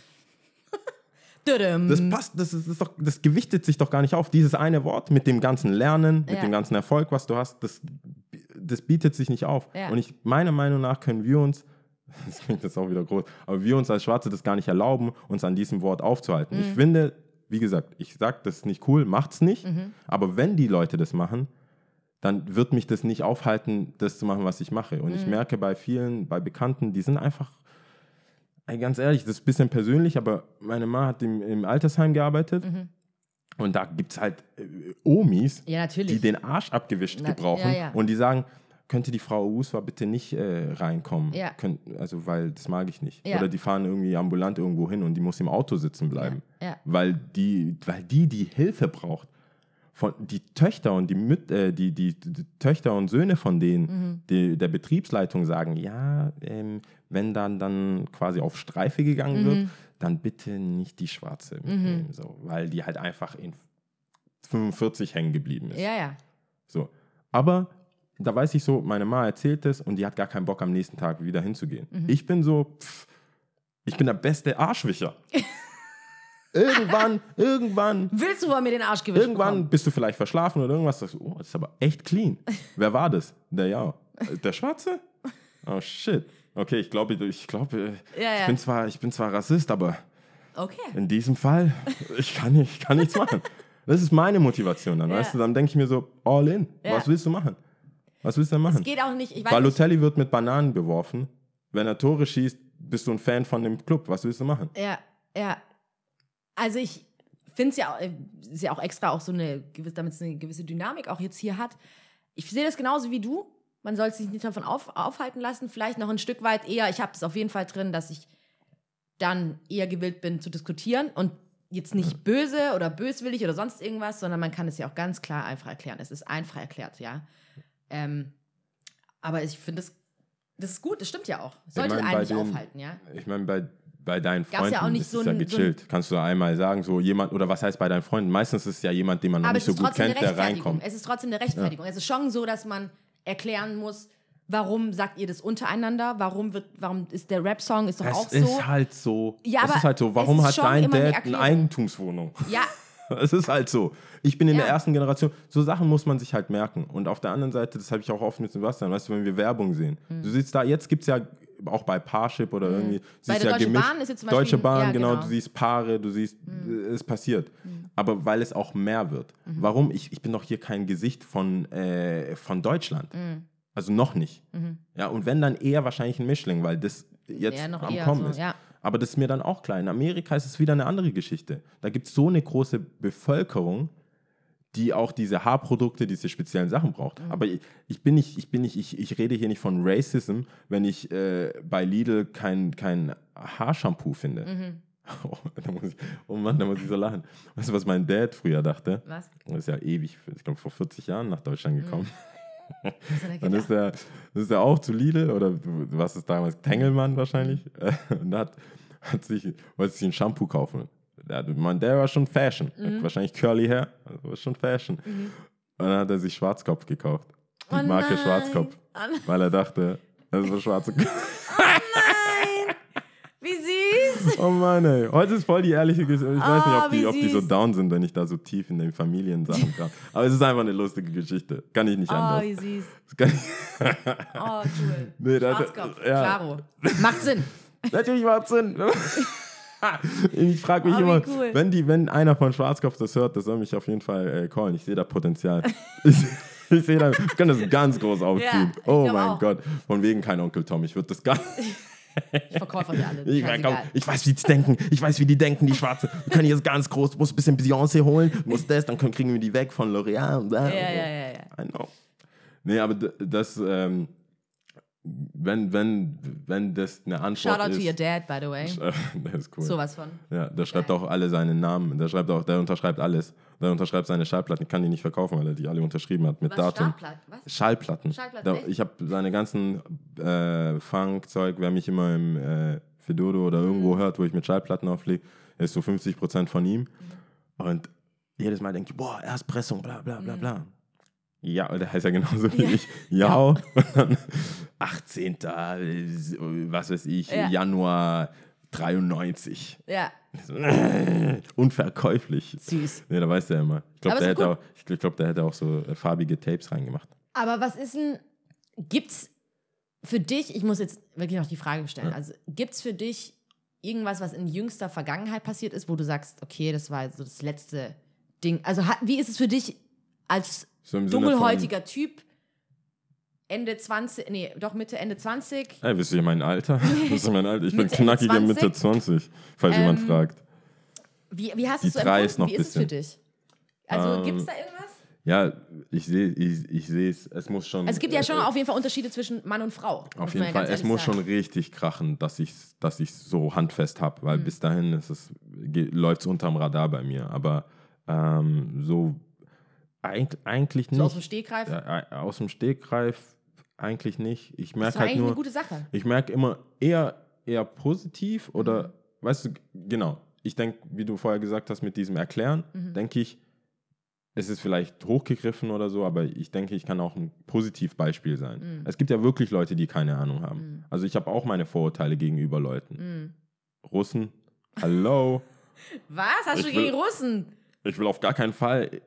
S1: Das passt, das, ist, das, ist doch, das gewichtet sich doch gar nicht auf. Dieses eine Wort mit dem ganzen Lernen, mit
S2: Ja.
S1: dem ganzen Erfolg, was du hast, das, das bietet sich nicht auf.
S2: Ja.
S1: Und ich, meiner Meinung nach können wir uns, das klingt jetzt auch wieder groß, aber wir uns als Schwarze das gar nicht erlauben, uns an diesem Wort aufzuhalten.
S2: Mhm.
S1: Ich finde, wie gesagt, ich sage, das ist nicht cool, macht's nicht.
S2: Mhm.
S1: Aber wenn die Leute das machen, dann wird mich das nicht aufhalten, das zu machen, was ich mache. Und ich
S2: Mhm.
S1: merke bei vielen, bei Bekannten, die sind einfach Ey, ganz ehrlich, das ist ein bisschen persönlich, aber meine Mama hat im, im Altersheim gearbeitet und da gibt es halt äh, Omis,
S2: Ja,
S1: die den Arsch abgewischt
S2: Na,
S1: gebrauchen
S2: ja, ja.
S1: und die sagen, könnte die Frau Uswa bitte nicht äh, reinkommen,
S2: Ja.
S1: Könnt, also weil das mag ich nicht. Oder die fahren irgendwie ambulant irgendwo hin und die muss im Auto sitzen bleiben. Weil, die, weil die die Hilfe braucht. Von, die Töchter und die, Müt, äh, die, die, die Töchter und Söhne von denen,
S2: Mhm.
S1: die, der Betriebsleitung sagen, ja, ähm, wenn dann, dann quasi auf Streife gegangen
S2: Mhm.
S1: wird, dann bitte nicht die Schwarze mitnehmen, so, weil die halt einfach in 45 hängen geblieben ist.
S2: ja, ja.
S1: So. Aber da weiß ich so, meine Mama erzählt es und die hat gar keinen Bock am nächsten Tag wieder hinzugehen.
S2: Mhm.
S1: Ich bin so, pff, ich bin der beste Arschwischer. irgendwann, irgendwann,
S2: Willst du von mir den Arsch gewischt
S1: irgendwann
S2: bekommen?
S1: bist du vielleicht verschlafen oder irgendwas, sagst du, oh, das ist aber echt clean. Wer war das? Der ja. Der Schwarze? Oh shit. Okay, ich glaube, ich glaube,
S2: Ja, ja.
S1: ich bin zwar, ich bin zwar Rassist, aber
S2: Okay.
S1: in diesem Fall, ich kann, nicht, ich kann nichts machen. Das ist meine Motivation dann,
S2: Ja.
S1: weißt du? Dann denke ich mir so, all in. Was willst du machen? Was willst du denn machen?
S2: Es geht auch nicht. Ich weiß nicht.
S1: Balotelli wird mit Bananen beworfen. Wenn er Tore schießt, bist du ein Fan von dem Club. Was willst du machen?
S2: Ja, ja. Also ich finde es ja, auch- äh, ist ja auch extra auch so eine gewisse, damit es eine gewisse Dynamik auch jetzt hier hat. Ich sehe das genauso wie du. Man soll sich nicht davon auf, aufhalten lassen. Vielleicht noch ein Stück weit eher. Ich habe das auf jeden Fall drin, dass ich dann eher gewillt bin zu diskutieren und jetzt nicht böse oder böswillig oder sonst irgendwas, sondern man kann es ja auch ganz klar einfach erklären. Es ist einfach erklärt, ja. Ähm, aber ich finde das, das ist gut. Das stimmt ja auch. Sollte
S1: meine,
S2: einen
S1: bei
S2: nicht
S1: den-
S2: aufhalten, ja.
S1: Ich meine, bei, bei deinen
S2: Gab's ja
S1: Freunden
S2: auch nicht
S1: ist
S2: so
S1: es ja
S2: ein- so ein-
S1: gechillt. Kannst du einmal sagen, so jemand, oder was heißt bei deinen Freunden? Meistens ist es ja jemand, den man noch nicht so gut kennt, der reinkommt.
S2: Es ist trotzdem eine Rechtfertigung. Es ist schon so, dass man erklären muss, warum sagt ihr das untereinander? Warum wird, warum ist der Rap-Song ist doch
S1: Es
S2: auch
S1: ist
S2: so?
S1: halt so.
S2: Ja,
S1: es
S2: aber
S1: ist halt so.
S2: es
S1: Warum
S2: ist
S1: hat dein Dad eine. Eigentumswohnung?
S2: ja,
S1: Es ist halt so. Ich bin in
S2: Ja.
S1: der ersten Generation. So Sachen muss man sich halt merken. Und auf der anderen Seite, das habe ich auch oft mit Sebastian, weißt du, wenn wir Werbung sehen.
S2: Hm.
S1: Du siehst da, jetzt gibt es ja auch bei Parship oder irgendwie. siehst
S2: der
S1: ja
S2: Deutsche
S1: gemischt.
S2: Bahn ist jetzt zum Beispiel
S1: Deutsche Bahn,
S2: ja,
S1: genau,
S2: genau. Hm.
S1: Du siehst Paare, du siehst, äh, es passiert. Aber weil es auch mehr wird.
S2: Mhm.
S1: Warum? Ich, ich bin doch hier kein Gesicht von, äh, von Deutschland.
S2: Mhm.
S1: Also noch nicht. Ja, und wenn dann eher wahrscheinlich ein Mischling, weil das jetzt am Kommen
S2: so,
S1: ist.
S2: ja.
S1: Aber das ist mir dann auch klar. In Amerika ist es wieder eine andere Geschichte. Da gibt es so eine große Bevölkerung, die auch diese Haarprodukte, diese speziellen Sachen braucht.
S2: Mhm.
S1: Aber ich, ich bin nicht, ich bin nicht, ich, ich rede hier nicht von Racism, wenn ich äh, bei Lidl kein, kein Haarshampoo finde.
S2: Mhm.
S1: Oh, da muss ich, oh Mann, da muss ich so lachen. Weißt du, was mein Dad früher dachte?
S2: was?
S1: Er ist ja ewig, ich glaube vor 40 Jahren nach Deutschland gekommen.
S2: Was hat er
S1: Dann ist er, ist er auch zu Lidl oder was ist damals, Tengelmann wahrscheinlich. Und hat, hat sich, wollte sich ein Shampoo kaufen. Man, der war schon Fashion.
S2: Mhm.
S1: Wahrscheinlich Curly Hair, also war schon Fashion. Und dann hat er sich Schwarzkopf gekauft. Die
S2: Oh
S1: Marke
S2: nein.
S1: Schwarzkopf.
S2: Oh.
S1: Weil er dachte, das ist ein schwarzer
S2: Nein!
S1: Oh Mann, ey. Heute ist voll die ehrliche Geschichte. Ich weiß nicht,
S2: Ah,
S1: ob die,
S2: wie
S1: ob die so down sind, wenn ich da so tief in den Familiensachen kam. Aber es ist einfach eine lustige Geschichte. Kann ich nicht
S2: Oh,
S1: anders.
S2: wie süß.
S1: Das kann ich,
S2: Oh, cool.
S1: Nee,
S2: Schwarzkopf,
S1: ja.
S2: klaro. Macht Sinn.
S1: Natürlich macht Sinn. Ich frage mich
S2: Oh,
S1: immer,
S2: cool.
S1: wenn, die, wenn einer von Schwarzkopf das hört, das soll mich auf jeden Fall äh, callen. Ich sehe da Potenzial. ich, ich sehe da, ich kann das ganz groß aufziehen.
S2: ich
S1: oh mein
S2: auch.
S1: Gott. Von wegen kein Onkel Tom. Ich würde das gar
S2: Ich verkaufe euch alle.
S1: Ich, komm, ich weiß, wie die denken. Ich weiß, wie die denken, die Schwarze. Wir können jetzt ganz groß, muss ein bisschen Beyoncé holen, muss das, dann können, kriegen wir die weg von L'Oreal.
S2: Ja, ja, ja, ja.
S1: I know. Nee, aber das, ähm, wenn, wenn, wenn das eine Antwort
S2: Shout out
S1: ist.
S2: to your dad, by the way.
S1: Das ist cool.
S2: Sowas von.
S1: Ja, der schreibt auch alle seine Namen. Der schreibt auch, der unterschreibt alles. Der unterschreibt seine Schallplatten. Ich kann die nicht verkaufen, weil er die alle unterschrieben hat mit
S2: Was,
S1: Datum.
S2: Startplat- Was?
S1: Schallplatten.
S2: Schallplatten, echt?
S1: ich habe seine ganzen äh, Funk-Zeug, wer mich immer im äh, Fedoro oder irgendwo
S2: Mhm.
S1: hört, wo ich mit Schallplatten auflege, ist so 50% von ihm. Und jedes Mal denke ich, boah, Erstpressung, bla bla bla bla. Ja, der heißt ja genauso wie.
S2: Ja.
S1: ich. Ja. Und dann 18. äh, was weiß ich,
S2: Ja.
S1: Januar 93.
S2: Ja,
S1: Unverkäuflich.
S2: süß.
S1: Nee, da weiß der immer. Ich glaube, der, hätte auch- ich glaub, der hätte auch so äh, farbige Tapes reingemacht.
S2: Aber was ist denn, gibt's für dich, ich muss jetzt wirklich noch die Frage stellen, also gibt's für dich irgendwas, was in jüngster Vergangenheit passiert ist, wo du sagst, okay, das war so das letzte Ding. Also wie ist es für dich als
S1: So
S2: dunkelhäutiger Typ, Ende 20, nee, doch Mitte, Ende 20,
S1: Von, ey, wisst ihr mein Alter? Wisst ihr mein Alter? Ich bin
S2: Mitte, Ende
S1: knackige
S2: 20?
S1: Mitte 20, falls jemand
S2: Ähm,
S1: fragt.
S2: wie, wie hast du es so empfunden?
S1: ist noch
S2: wie ist es für dich? Also
S1: Ähm,
S2: gibt es da irgendwas?
S1: Ja, ich sehe ich, ich es. Es muss schon.
S2: Also es gibt ja schon
S1: äh,
S2: auf jeden Fall Unterschiede zwischen Mann und Frau.
S1: Auf jeden
S2: ja
S1: Fall, es muss
S2: sagen.
S1: schon richtig krachen, dass ich es dass ich's so handfest habe,
S2: Mhm.
S1: weil bis dahin läuft es unterm Radar bei mir. Aber ähm, so eig, eigentlich
S2: So aus dem
S1: nicht.
S2: Stegreif.
S1: Ja, aus dem Stegreif eigentlich nicht. Ich merke halt
S2: eigentlich
S1: nur.
S2: eine gute Sache.
S1: Ich merke immer eher, eher positiv oder,
S2: Mhm.
S1: weißt du, genau. Ich denke, wie du vorher gesagt hast, mit diesem Erklären,
S2: Mhm.
S1: denke ich, es ist vielleicht hochgegriffen oder so, aber ich denke, ich kann auch ein Positivbeispiel sein.
S2: Mhm.
S1: Es gibt ja wirklich Leute, die keine Ahnung haben. Also ich habe auch meine Vorurteile gegenüber Leuten.
S2: Mhm.
S1: Russen, hallo,
S2: Was? Hast
S1: Ich
S2: du gegen Russen?
S1: Ich will auf gar keinen Fall,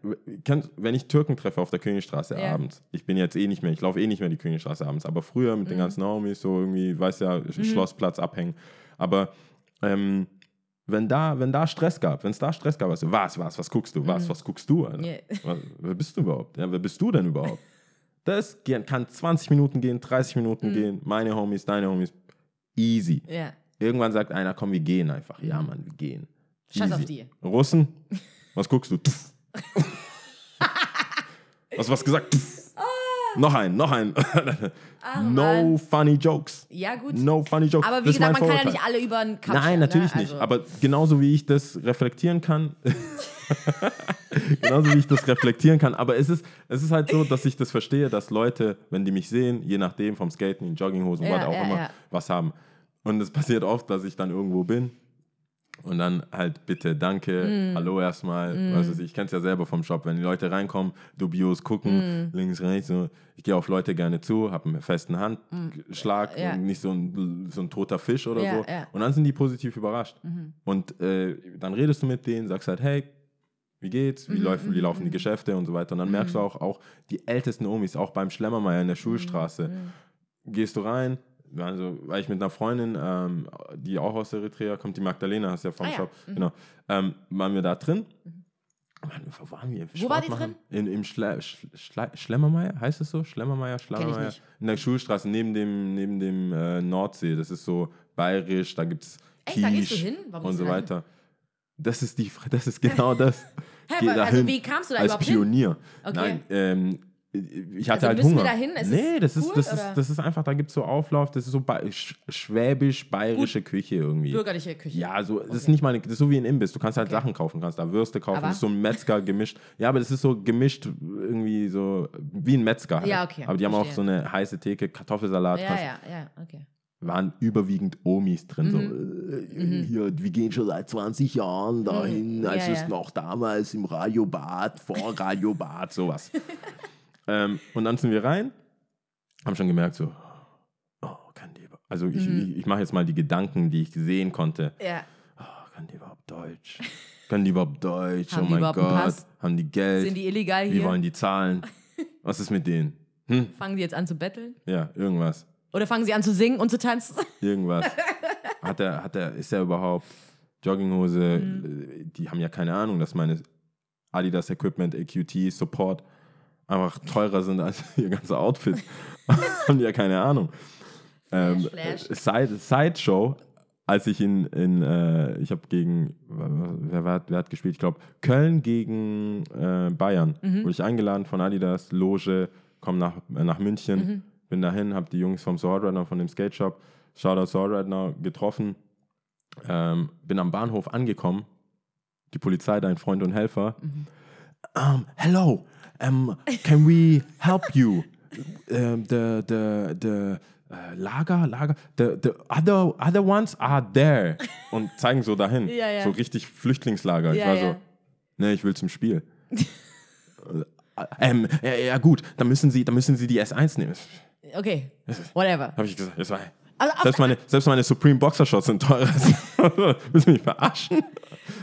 S1: wenn ich Türken treffe auf der Königstraße
S2: Ja.
S1: abends, ich bin jetzt eh nicht mehr, ich laufe eh nicht mehr die Königstraße abends, aber früher mit den ganzen Homies so irgendwie, weiß ja, Schlossplatz abhängen, aber ähm, wenn da, wenn da Stress gab, wenn es da Stress gab, du, was, was, was guckst du, was, was guckst du, Alter?
S2: Ja.
S1: Was, wer bist du überhaupt? Ja, wer bist du denn überhaupt? Das kann 20 Minuten gehen, 30 Minuten gehen, meine Homies, deine Homies, easy.
S2: Ja.
S1: Irgendwann sagt einer, komm, wir gehen einfach. Ja, Mann, wir gehen.
S2: Scheiß
S1: Easy.
S2: auf die.
S1: Russen, was guckst du? Hast du was gesagt? Tuff. Noch ein, noch ein. no
S2: Mann.
S1: funny jokes.
S2: Ja, gut.
S1: No funny jokes.
S2: Aber wie
S1: Das
S2: gesagt, man kann ja
S1: Vorurteil.
S2: nicht alle über den Kamm
S1: Nein,
S2: scheren,
S1: natürlich
S2: ne?
S1: nicht.
S2: Also,
S1: Aber genauso wie ich das reflektieren kann, genauso wie ich das reflektieren kann. Aber es ist, es ist halt so, dass ich das verstehe, dass Leute, wenn die mich sehen, je nachdem vom Skaten, in Jogginghosen,
S2: Ja,
S1: was auch
S2: ja,
S1: immer,
S2: ja.
S1: was haben. Und es passiert oft, dass ich dann irgendwo bin und dann halt bitte, danke,
S2: Mm.
S1: hallo erstmal. Weißt du, ich kenne es ja selber vom Shop, wenn die Leute reinkommen, dubios gucken,
S2: Mm.
S1: links, rechts. So. Ich gehe auf Leute gerne zu, habe einen festen Handschlag
S2: Mm. Ja.
S1: nicht so ein, so ein toter Fisch oder
S2: Ja,
S1: so.
S2: ja.
S1: Und dann sind die positiv überrascht. Und äh, dann redest du mit denen, sagst halt, hey, wie geht's?
S2: Mhm,
S1: Wie, laufen, wie laufen die Geschäfte und so weiter. Und dann merkst du auch, auch die ältesten Omis, auch beim Schlemmermeier in der
S2: Mhm,
S1: Schulstraße, gehst du rein, also war ich mit einer Freundin, ähm, die auch aus Eritrea kommt, die Magdalena, hast du ja vom
S2: Ah ja,
S1: Shop, genau, ähm, waren wir da drin. Mann, wo waren wir?
S2: Wo war die
S1: machen? In, Im Schle Sch Schle Schlemmermeier, heißt es so? Schlemmermeier, Schlemmermeier? In der Schulstraße, neben dem, neben dem äh, Nordsee. Das ist so bayerisch, da gibt es Quiche
S2: hin?
S1: Und so
S2: da hin?
S1: weiter. Das ist, die, das ist genau das.
S2: Aber- also
S1: dahin
S2: wie kamst du da
S1: als
S2: überhaupt hin?
S1: Pionier.
S2: Okay.
S1: Nein, ähm, ich hatte
S2: Also
S1: halt
S2: müssen wir
S1: Hunger.
S2: dahin? Ist
S1: nee,
S2: es
S1: das ist,
S2: cool,
S1: das,
S2: oder?
S1: ist, das ist einfach, da gibt es so Auflauf, das ist so ba sch schwäbisch-bayerische Küche irgendwie.
S2: Bürgerliche Küche.
S1: Ja, so, das ist nicht mal, eine- das ist so wie ein Imbiss. Du kannst halt
S2: Okay.
S1: Sachen kaufen, kannst da Würste kaufen,
S2: Aber?
S1: das ist so ein Metzger gemischt. Ja, aber das ist so gemischt irgendwie so wie ein Metzger halt.
S2: Ja, okay,
S1: Aber die haben auch so
S2: verstehe.
S1: eine heiße Theke, Kartoffelsalat,
S2: Ja, ja, ja, okay.
S1: waren überwiegend Omis drin. So,
S2: Mhm.
S1: äh, hier, wir gehen schon seit 20 Jahren dahin, als
S2: Ja,
S1: es
S2: ja.
S1: noch damals im Radiobad, vor Radiobad, sowas. ähm, und dann sind wir rein, haben schon gemerkt, so, oh, kann die, über- also ich,
S2: Mhm.
S1: ich, ich mache jetzt mal die Gedanken, die ich sehen konnte.
S2: Ja.
S1: Oh, können die überhaupt Deutsch? Können die überhaupt Deutsch?
S2: Haben
S1: oh mein
S2: überhaupt
S1: Gott. Haben die Geld?
S2: Sind die illegal
S1: Wie
S2: hier?
S1: wollen die zahlen? Was ist mit denen? Hm?
S2: Fangen die jetzt an zu betteln?
S1: Ja, irgendwas.
S2: Oder fangen sie an zu singen und zu tanzen?
S1: Irgendwas. hat er, hat er, ist er überhaupt Jogginghose?
S2: Mhm.
S1: Die haben ja keine Ahnung, dass meine Adidas Equipment, AQT, Support einfach teurer sind als ihr ganzer Outfit. haben die ja keine Ahnung. Ähm, äh, Side, Sideshow, als ich in, in äh, ich habe gegen, wer, wer, hat, wer hat gespielt? Ich glaube, Köln gegen äh, Bayern. Wurde ich eingeladen von Adidas, Loge, komm nach, äh, nach München, bin dahin, habe die Jungs vom Swordrunner, von dem Skate Shop, Shoutout Swordrunner, getroffen, ähm, bin am Bahnhof angekommen, die Polizei, dein Freund und Helfer. Um, hello, um, can we help you? Um, the the the uh, Lager, Lager, the, the other other ones are there und zeigen so dahin,
S2: Ja, ja.
S1: so richtig Flüchtlingslager. ich
S2: Ja,
S1: war
S2: ja.
S1: so, ne, ich will zum Spiel. ähm, ja, ja gut, dann müssen Sie, dann müssen Sie die S1 nehmen.
S2: Okay, whatever.
S1: Habe ich gesagt, das war.
S2: Also auf-
S1: selbst, meine, selbst meine Supreme Boxershorts sind teurer. Willst du mich verarschen?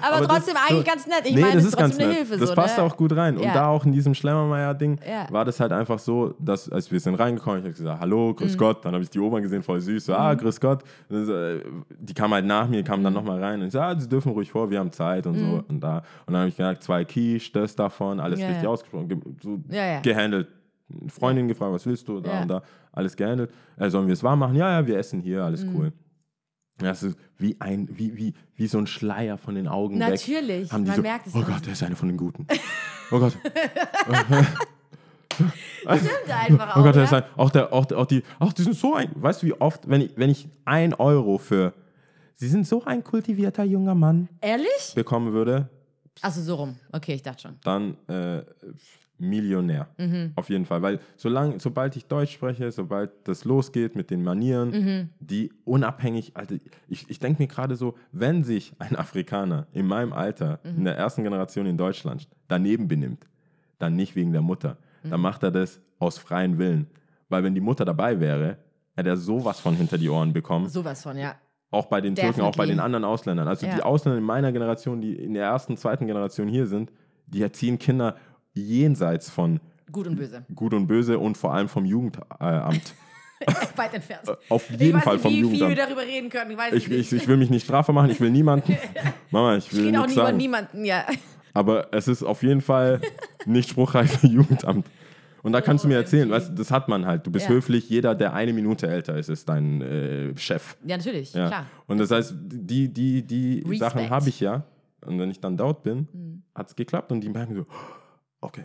S2: Aber,
S1: Aber das-
S2: trotzdem eigentlich ganz nett. Ich
S1: nee,
S2: meine,
S1: das ist
S2: trotzdem
S1: ganz
S2: eine. Hilfe.
S1: das
S2: so,
S1: passt
S2: ne?
S1: auch gut rein. Und
S2: Ja.
S1: da auch in diesem Schlemmermeier-Ding
S2: Ja.
S1: war das halt einfach so, dass als wir sind reingekommen, ich habe gesagt, hallo,
S2: Mhm.
S1: grüß Gott. Dann habe ich die Oma gesehen, voll süß. So, ah, grüß Gott. Und dann so, äh, die kam halt nach mir, kam dann
S2: Mhm.
S1: nochmal rein und ich so, ah, sie dürfen ruhig vor, wir haben Zeit und so. Und, da, und dann habe ich gesagt, zwei Quiche, das davon, alles
S2: Ja,
S1: richtig ausgesprochen, ge so gehandelt. Freundin gefragt, was willst du? Da und da, alles gehandelt. Äh, sollen wir es warm machen? Ja, ja, wir essen hier, alles
S2: Mhm.
S1: cool. Das ist wie ein, wie, wie, wie so ein Schleier von den Augen weg.
S2: Natürlich,
S1: Haben die
S2: man
S1: so,
S2: merkt es
S1: oh. Gott, der ist einer von den Guten. Oh Gott,
S2: Stimmt einfach
S1: oh
S2: auch,
S1: Gott, der ist ein, auch, der, auch, auch die, auch die sind so ein, weißt du, wie oft, wenn ich, wenn ich ein Euro für, sie sind so ein kultivierter junger Mann
S2: Ehrlich?
S1: bekommen würde,
S2: Achso, so rum. Okay, ich dachte schon.
S1: dann äh, Millionär.
S2: Mhm.
S1: Auf jeden Fall. Weil solange, sobald ich Deutsch spreche, sobald das losgeht mit den Manieren,
S2: Mhm.
S1: die unabhängig, also ich, ich denke mir gerade so, wenn sich ein Afrikaner in meinem Alter,
S2: Mhm.
S1: in der ersten Generation in Deutschland, daneben benimmt, dann nicht wegen der Mutter.
S2: Mhm.
S1: Dann macht er das aus freiem Willen. Weil wenn die Mutter dabei wäre, hätte er sowas von hinter die Ohren bekommen.
S2: Sowas von, ja.
S1: Auch bei den Türken, auch bei
S2: Definitely.
S1: den anderen Ausländern. Also die
S2: Ja.
S1: Ausländer in meiner Generation, die in der ersten, zweiten Generation hier sind, die erziehen Kinder jenseits von
S2: Gut und böse.
S1: Gut und Böse und vor allem vom Jugendamt.
S2: Weit entfernt.
S1: Auf
S2: ich
S1: jeden
S2: weiß
S1: Fall
S2: nicht,
S1: vom
S2: wie viel wir
S1: Jugendamt.
S2: darüber reden können. Ich
S1: Ich, ich, ich will mich nicht strafbar machen, ich will niemanden. Mama, ich
S2: Ich
S1: will
S2: rede auch
S1: sagen.
S2: niemanden, ja.
S1: Aber es ist auf jeden Fall nicht spruchreif für Jugendamt. Und da kannst du mir erzählen,
S2: OMG.
S1: weißt, das hat man halt. Du bist
S2: Ja.
S1: höflich, jeder, der eine Minute älter ist, ist dein äh, Chef.
S2: Ja, natürlich,
S1: Ja.
S2: klar.
S1: Und das heißt, die, die, die
S2: Respect.
S1: Sachen habe ich ja. Und wenn ich dann dort bin,
S2: Mhm.
S1: hat es geklappt und die merken so, okay.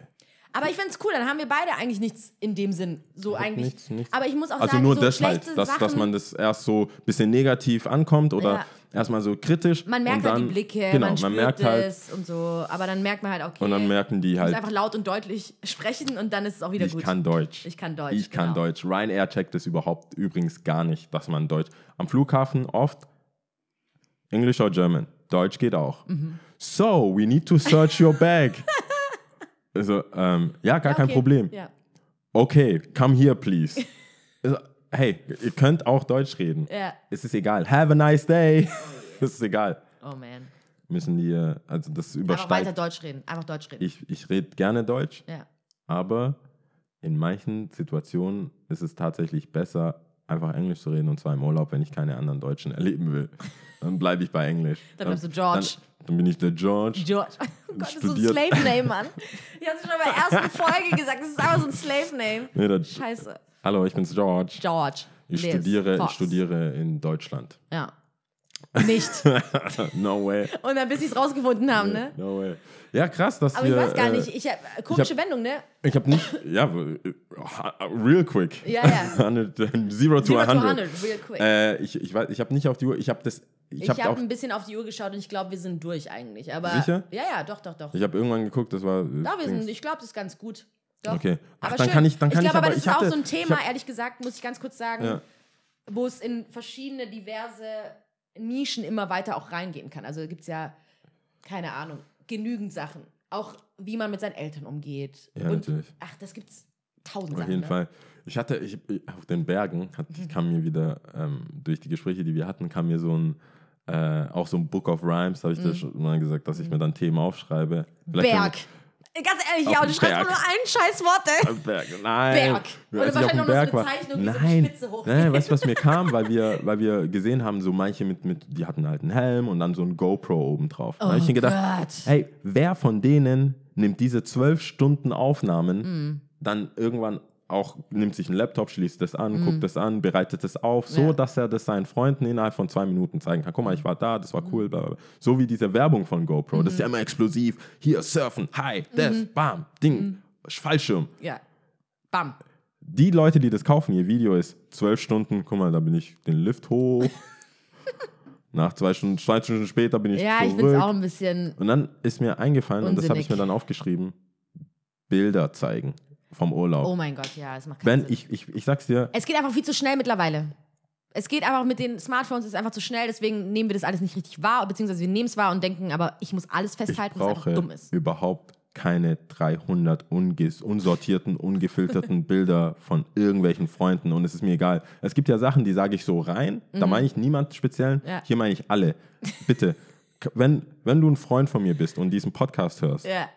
S2: Aber ich finde es cool, dann haben wir beide eigentlich nichts in dem Sinn. So eigentlich.
S1: nichts, nichts.
S2: Aber ich muss auch
S1: Also
S2: sagen,
S1: nur
S2: so
S1: das halt, dass,
S2: Sachen,
S1: dass man das erst so ein bisschen negativ ankommt oder
S2: Ja.
S1: erstmal so kritisch.
S2: Man merkt
S1: und dann,
S2: halt die Blicke,
S1: genau,
S2: man spürt
S1: merkt
S2: es
S1: halt
S2: und so. Aber dann merkt man halt, okay,
S1: und dann merken die
S2: ich
S1: halt,
S2: einfach laut und deutlich sprechen und dann ist es auch wieder
S1: ich
S2: gut.
S1: kann Deutsch.
S2: Ich kann Deutsch,
S1: Ich kann
S2: genau.
S1: Deutsch. Ryanair checkt das überhaupt übrigens gar nicht, dass man Deutsch. Am Flughafen oft English or German. Deutsch geht auch.
S2: Mhm.
S1: So, we need to search your bag. also, ähm, ja, gar
S2: Ja,
S1: kein
S2: okay.
S1: Problem.
S2: Ja.
S1: Okay, come here, please. Also, hey, ihr könnt auch Deutsch reden.
S2: Ja.
S1: Es ist egal. Have a nice day. es ist egal.
S2: Oh man.
S1: Müssen die, also das
S2: Einfach weiter
S1: übersteigt.
S2: Deutsch reden. Einfach Deutsch reden.
S1: Ich, ich rede gerne Deutsch,
S2: ja.
S1: aber in manchen Situationen ist es tatsächlich besser, einfach Englisch zu reden und zwar im Urlaub, wenn ich keine anderen Deutschen erleben will. Dann bleibe ich bei Englisch.
S2: Dann bleibst du George.
S1: Dann, dann bin ich der George.
S2: George. Oh Gott, das ist so ein
S1: Studiert.
S2: Slave-Name, Mann. Ich hab's schon bei der ersten Folge gesagt. Das ist einfach so ein Slave-Name.
S1: Nee, der,
S2: Scheiße.
S1: hallo, ich bin's George.
S2: George.
S1: Ich
S2: Liz
S1: studiere, ich
S2: Voss.
S1: studiere in Deutschland.
S2: Ja. Nicht.
S1: no way.
S2: Und dann bis sie es rausgefunden haben, ne?
S1: No way. Ja, krass, dass
S2: Aber
S1: wir,
S2: ich weiß gar
S1: äh,
S2: nicht. Ich hab, komische Wendung, ne?
S1: Ich habe nicht, ja, äh, real quick.
S2: Ja, ja.
S1: 100, Zero to
S2: Zero to
S1: 100.
S2: 100, real quick.
S1: Äh, ich ich, weiß, ich habe nicht auf die Uhr, ich habe das, ich,
S2: Ich
S1: habe auch,
S2: ein bisschen auf die Uhr geschaut und ich glaube, wir sind durch eigentlich. Aber
S1: Sicher?
S2: Ja, ja, doch, doch, doch.
S1: ich habe irgendwann geguckt, das war. äh,
S2: Da, wir sind, ich glaube, das ist ganz gut. Doch.
S1: Okay. Ach,
S2: aber
S1: dann
S2: schön.
S1: kann ich- dann kann
S2: ich
S1: ich
S2: glaube, aber das
S1: ich
S2: ist auch
S1: hatte-
S2: so ein
S1: ich
S2: Thema,
S1: hab-
S2: ehrlich gesagt, muss ich ganz kurz sagen,
S1: Ja.
S2: wo es in verschiedene diverse Nischen immer weiter auch reingehen kann. Also gibt es ja, keine Ahnung, genügend Sachen. Auch wie man mit seinen Eltern umgeht.
S1: Ja, natürlich.
S2: Ach, das gibt's tausend
S1: Auf
S2: Sachen.
S1: jeden
S2: ne?
S1: Fall. Ich hatte, ich, auf den Bergen hat, kam mir wieder, ähm, durch die Gespräche, die wir hatten, kam mir so ein, äh, auch so ein Book of Rhymes, habe ich
S2: Mhm.
S1: dir schon mal gesagt, dass ich mir dann Themen aufschreibe. Vielleicht
S2: Berg. Ganz ehrlich, ja, und du schreibst nur
S1: Berg.
S2: ein scheiß Wort, ey.
S1: Berg. Nein.
S2: Berg. Oder
S1: auf
S2: wahrscheinlich noch mal so
S1: Berg
S2: eine
S1: war.
S2: Zeichnung, wie so eine
S1: Nein.
S2: Spitze hoch.
S1: Nein, weißt du, was mir kam? Weil wir, weil wir gesehen haben, so manche mit, mit, die hatten halt einen Helm und dann so ein GoPro oben drauf. Da habe ich mir gedacht,
S2: Oh Gott.
S1: hey, wer von denen nimmt diese zwölf Stunden Aufnahmen
S2: Mm.
S1: dann irgendwann auch, nimmt sich einen Laptop, schließt das an, guckt das an, bereitet das auf, so.
S2: Ja.
S1: dass er das seinen Freunden innerhalb von zwei Minuten zeigen kann. Guck mal, ich war da, das war
S2: Mm.
S1: cool, bla. So wie diese Werbung von GoPro, das ist ja immer explosiv. Hier, surfen, hi, das, bam, Ding,
S2: Mm.
S1: Fallschirm.
S2: Ja. Bam.
S1: Die Leute, die das kaufen, ihr Video ist zwölf Stunden, guck mal, da bin ich den Lift hoch. Nach zwei Stunden, zwei Stunden später bin ich
S2: Ja, ich
S1: zurück.
S2: finde es auch ein bisschen.
S1: Und dann ist mir eingefallen, und das habe ich
S2: Unsinnig.
S1: mir dann aufgeschrieben, Bilder zeigen vom Urlaub.
S2: Oh mein Gott, ja, es macht keinen
S1: Wenn
S2: Sinn.
S1: ich, ich, ich sag's dir,
S2: Es geht einfach viel zu schnell mittlerweile. Es geht einfach mit den Smartphones, es ist einfach zu schnell, deswegen nehmen wir das alles nicht richtig wahr, beziehungsweise wir nehmen es wahr und denken, aber ich muss alles
S1: ich
S2: festhalten, was einfach dumm ist.
S1: überhaupt keine 300 unges unsortierten, ungefilterten Bilder von irgendwelchen Freunden und es ist mir egal. Es gibt ja Sachen, die sage ich so rein, da meine ich niemand speziellen,
S2: Mhm. Ja.
S1: hier meine ich alle. Bitte, wenn, wenn du ein Freund von mir bist und diesen Podcast hörst,
S2: Ja.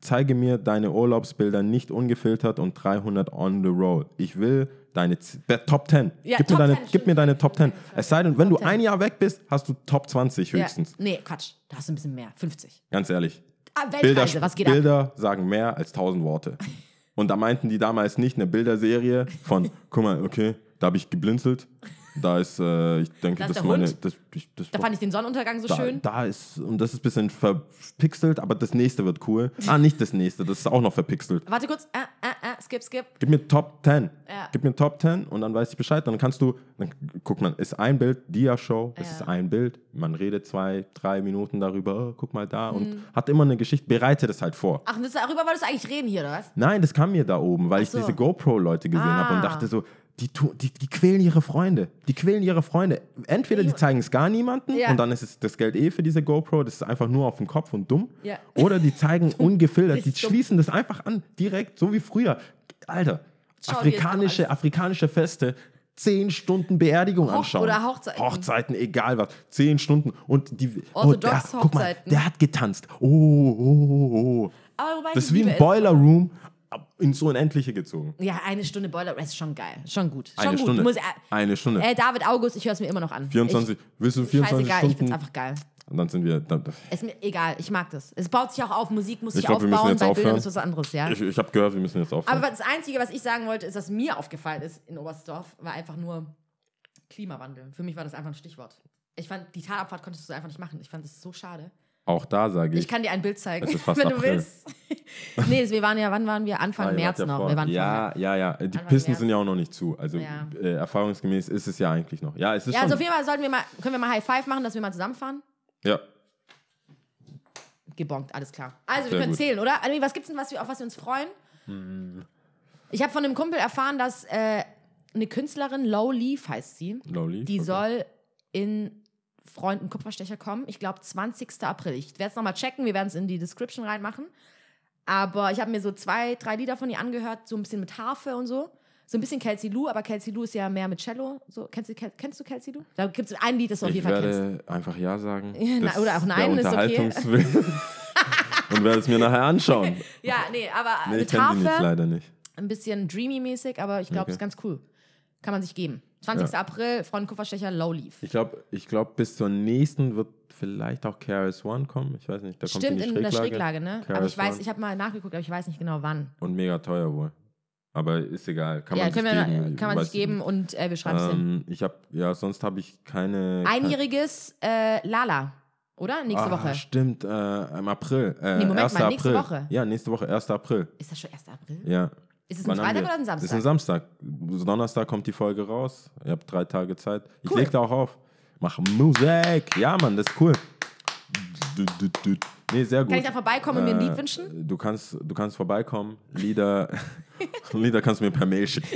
S1: Zeige mir deine Urlaubsbilder nicht ungefiltert und 300 on the roll. Ich will deine Top 10.
S2: Ja,
S1: gib,
S2: Top
S1: mir deine,
S2: 10,
S1: gib mir deine Top 10. Es sei denn, wenn du
S2: Top 10.
S1: ein Jahr weg bist, hast du Top 20 höchstens.
S2: Ja. Nee, Quatsch. Da hast du ein bisschen mehr. 50.
S1: Ganz ehrlich.
S2: Ah,
S1: Bilder,
S2: ab?
S1: Bilder sagen mehr als 1000 Worte. Und da meinten die damals nicht eine Bilderserie von, guck mal, okay, da habe ich geblinzelt. Da ist, äh, ich denke,
S2: Da ist
S1: das
S2: der
S1: meine. Das, ich, das
S2: Da fand ich den Sonnenuntergang so
S1: da,
S2: schön.
S1: da ist, und das ist ein bisschen verpixelt, aber das nächste wird cool. Ah, nicht das nächste, das ist auch noch verpixelt.
S2: Warte kurz. Ah, ah, ah, skip, skip.
S1: Gib mir Top 10.
S2: Ja.
S1: Gib mir Top 10 und dann weiß ich Bescheid. Dann kannst du, dann guck mal, ist ein Bild, Dia-Show, es
S2: Ja.
S1: ist ein Bild. Man redet zwei, drei Minuten darüber, oh, guck mal da
S2: Mhm.
S1: und hat immer eine Geschichte, bereite das halt vor.
S2: Ach, und das, darüber wolltest du eigentlich reden hier, oder was?
S1: Nein, das kam mir da oben, weil
S2: Ach
S1: ich
S2: so.
S1: diese GoPro-Leute gesehen habe und
S2: Ah.
S1: dachte so, die, die, die quälen ihre Freunde. Die quälen ihre Freunde. Entweder die zeigen es gar niemanden
S2: Ja.
S1: und dann ist es das Geld eh für diese GoPro, das ist einfach nur auf dem Kopf und dumm.
S2: Ja.
S1: Oder die zeigen ungefiltert, die
S2: dumm.
S1: schließen das einfach an, direkt, so wie früher. Alter,
S2: Schau
S1: afrikanische, afrikanische Feste. Zehn Stunden Beerdigung
S2: Hoch-
S1: anschauen.
S2: oder Hochzeiten.
S1: Hochzeiten, egal was. Zehn Stunden. Und die.
S2: Orthodox
S1: der, guck mal,
S2: Hochzeiten.
S1: der hat getanzt. Oh, oh, oh, oh. Das ist wie ein. Boiler Room ins Unendliche gezogen.
S2: Ja, eine Stunde Boiler, ist schon geil. Schon gut. Schon
S1: Eine
S2: gut.
S1: Stunde.
S2: Muss, äh,
S1: Eine Stunde.
S2: äh, David August, ich höre es mir immer noch an.
S1: 24, willst du
S2: Ich,
S1: 24
S2: scheißegal, ich
S1: Stunden?
S2: find's einfach geil.
S1: und dann sind wir. Dann,
S2: Ist mir egal, ich mag das. Es baut sich auch auf, Musik muss
S1: Ich
S2: sich
S1: glaub, wir müssen
S2: aufbauen,
S1: jetzt
S2: bei Bildern
S1: aufhören.
S2: ist was anderes, ja.
S1: ich ich habe gehört, wir müssen jetzt aufhören.
S2: Aber das Einzige, was ich sagen wollte, ist, was mir aufgefallen ist in Oberstdorf, war einfach nur Klimawandel. Für mich war das einfach ein Stichwort. Ich fand, die Talabfahrt konntest du einfach nicht machen. Ich fand das so schade.
S1: Auch da sage ich.
S2: Ich kann dir ein Bild zeigen, wenn du
S1: April.
S2: willst. nee, wir waren ja, wann waren wir? Anfang
S1: Ah,
S2: März
S1: ja
S2: noch.
S1: vor-
S2: Wir waren
S1: ja, ja, ja. Die
S2: Anfang
S1: Pisten
S2: März.
S1: sind ja auch noch nicht zu. Also
S2: Ja.
S1: äh, erfahrungsgemäß ist es ja eigentlich noch. Ja, es ist
S2: Ja,
S1: schon.
S2: also auf jeden Fall sollten wir mal, können wir mal High Five machen, dass wir mal zusammenfahren?
S1: ja.
S2: Gebongt, alles klar. Also, wir
S1: Sehr
S2: können
S1: gut.
S2: zählen, oder? Anni, was gibt's denn, was wir, auf was wir uns freuen? Ich habe von einem Kumpel erfahren, dass äh, eine Künstlerin, Low Leaf heißt sie,
S1: Lowly.
S2: die
S1: okay.
S2: soll in Freunden Kupferstecher kommen. Ich glaube, 20. April. Ich werde es nochmal checken, wir werden es in die Description reinmachen. Aber ich habe mir so zwei, drei Lieder von ihr angehört, so ein bisschen mit Harfe und so. So ein bisschen Kelsey Lou, aber Kelsey Lou ist ja mehr mit Cello. So, kennst, du, kennst du Kelsey Lou? Da gibt es ein Lied, das du auf
S1: Ich
S2: jeden Fall kennst.
S1: werde einfach Ja sagen.
S2: na, oder auch Nein, ist okay.
S1: Und werde es mir nachher anschauen.
S2: Ja, nee, aber
S1: Nee, ich
S2: mit
S1: die nicht,
S2: Harfe,
S1: leider nicht.
S2: ein bisschen dreamy-mäßig, aber ich glaube,
S1: Okay.
S2: ist ganz cool. Kann man sich geben. 20. April, Freund Kupferstecher, Low Leaf.
S1: Ich glaube, ich glaub, bis zur nächsten wird vielleicht auch KRS One kommen. Ich weiß nicht, da kommt
S2: Stimmt,
S1: in
S2: in
S1: die
S2: der
S1: Schräglage.
S2: Ne?
S1: KRS
S2: aber ich weiß,
S1: One.
S2: ich habe mal nachgeguckt, aber ich weiß nicht genau wann.
S1: Und mega teuer wohl. Aber ist egal. Kann
S2: ja,
S1: man sich geben.
S2: kann man sich geben und äh, wir schreiben es hin.
S1: Ähm, ich habe, ja, sonst habe ich keine.
S2: Einjähriges äh, Lala, oder? Nächste
S1: ah,
S2: Woche.
S1: Stimmt, äh, im April. Äh,
S2: Nee, Moment
S1: 1.
S2: mal, nächste
S1: April.
S2: Woche.
S1: Ja, nächste Woche, 1. April.
S2: Ist das schon 1. April?
S1: Ja.
S2: Ist es ein
S1: Wann
S2: Freitag oder ein
S1: Das ist
S2: Samstag?
S1: ein Samstag. Donnerstag kommt die Folge raus. Ihr habt drei Tage Zeit. Ich
S2: Cool.
S1: leg da auch auf. Mach Musik. Ja, Mann, das ist cool. Du, du, du. Nee, sehr gut.
S2: Kann ich da vorbeikommen und mir ein Lied
S1: Äh,
S2: wünschen?
S1: Du kannst, du kannst vorbeikommen. Lieder, Lieder kannst du mir per Mail schicken.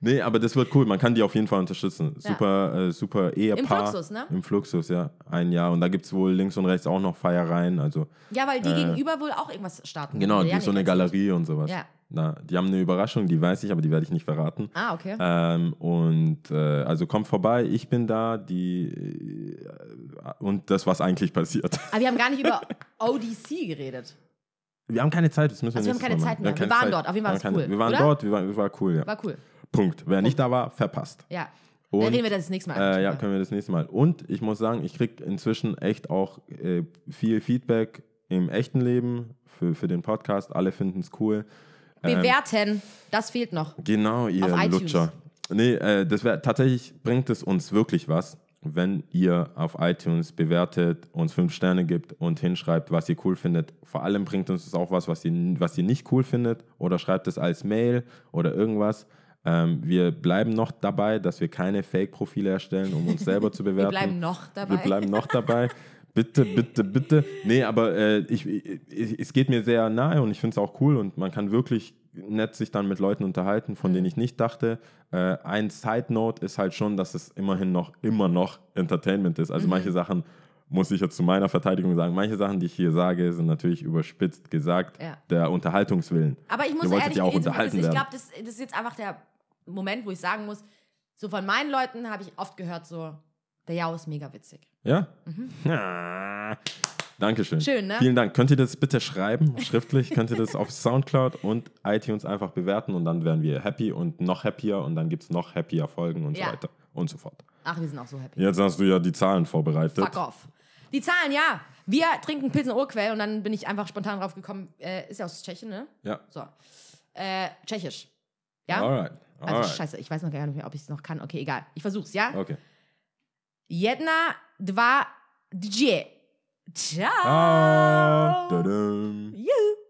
S1: Nee, aber das wird cool. Man kann die auf jeden Fall unterstützen.
S2: Ja.
S1: Super, äh, super Ehepaar.
S2: Fluxus, ne?
S1: Im Fluxus, ja. Ein Jahr. Und da gibt es wohl links und rechts auch noch Feiereien. Also,
S2: Ja, weil die gegenüber wohl auch irgendwas starten.
S1: genau,
S2: Die
S1: die so eine Galerie und sowas.
S2: Ja.
S1: Na, die haben eine Überraschung, die weiß ich, aber die werde ich nicht verraten.
S2: Ah, okay.
S1: Ähm, und äh, also kommt vorbei, ich bin da, die äh, und das, was eigentlich passiert.
S2: Aber wir haben gar nicht über ODC geredet.
S1: Wir haben keine Zeit, das müssen wir
S2: Also wir haben keine Zeit mehr. Wir
S1: keine
S2: waren dort, auf jeden Fall
S1: Wir
S2: war es cool,
S1: Wir waren
S2: oder?
S1: dort, wir waren, war cool, ja.
S2: War cool.
S1: Punkt. Wer nicht da war, verpasst.
S2: Ja.
S1: Und,
S2: Dann reden wir das nächste Mal.
S1: Äh, ja, können wir das nächste Mal. Und ich muss sagen, ich kriege inzwischen echt auch äh, viel Feedback im echten Leben für, für den Podcast. Alle finden es cool. Ähm,
S2: Bewerten, das fehlt noch.
S1: Genau, ihr. Lutscher. Nee, äh, das wär, tatsächlich bringt es uns wirklich was, wenn ihr auf iTunes bewertet, uns fünf Sterne gibt und hinschreibt, was ihr cool findet. Vor allem bringt uns das auch was, was ihr, was ihr nicht cool findet oder schreibt es als Mail oder irgendwas. Ähm, wir bleiben noch dabei, dass wir keine Fake-Profile erstellen, um uns selber zu bewerten.
S2: Wir bleiben noch dabei.
S1: Wir bleiben noch dabei. Bitte, bitte, bitte. Nee, aber äh, ich, ich, es geht mir sehr nahe und ich finde es auch cool und man kann wirklich nett sich dann mit Leuten unterhalten, von
S2: Mhm.
S1: denen ich nicht dachte. Äh, ein Side-Note ist halt schon, dass es immerhin noch, immer noch Entertainment ist.
S2: Mhm.
S1: Also manche Sachen, muss ich jetzt zu meiner Verteidigung sagen, manche Sachen, die ich hier sage, sind natürlich überspitzt gesagt,
S2: Ja.
S1: der Unterhaltungswillen.
S2: Aber ich muss ehrlich
S1: ja auch
S2: jetzt
S1: unterhalten
S2: ich glaube, das, das ist jetzt einfach der Moment, wo ich sagen muss, so von meinen Leuten habe ich oft gehört, so, der Jau ist mega witzig.
S1: Ja? Ja. Dankeschön.
S2: Schön, ne?
S1: Vielen Dank. Könnt ihr das bitte schreiben, schriftlich? Könnt ihr das auf Soundcloud und iTunes einfach bewerten und dann werden wir happy und noch happier und dann gibt es noch happier Folgen und
S2: Ja.
S1: so weiter und so fort.
S2: Ach, wir sind auch so happy.
S1: Jetzt hast du ja die Zahlen vorbereitet.
S2: Fuck off. Die Zahlen, ja. Wir trinken Pilsen Urquell und dann bin ich einfach spontan drauf gekommen. Äh, ist ja aus Tschechien, ne?
S1: Ja.
S2: So. Äh, Tschechisch. Ja?
S1: Alright.
S2: Also,
S1: Alright.
S2: scheiße, ich weiß noch gar nicht mehr, ob ich es noch kann. Okay, egal. Ich versuch's, ja?
S1: Okay.
S2: Jedna, dva, dvě. Ciao.
S1: Oh,
S2: you.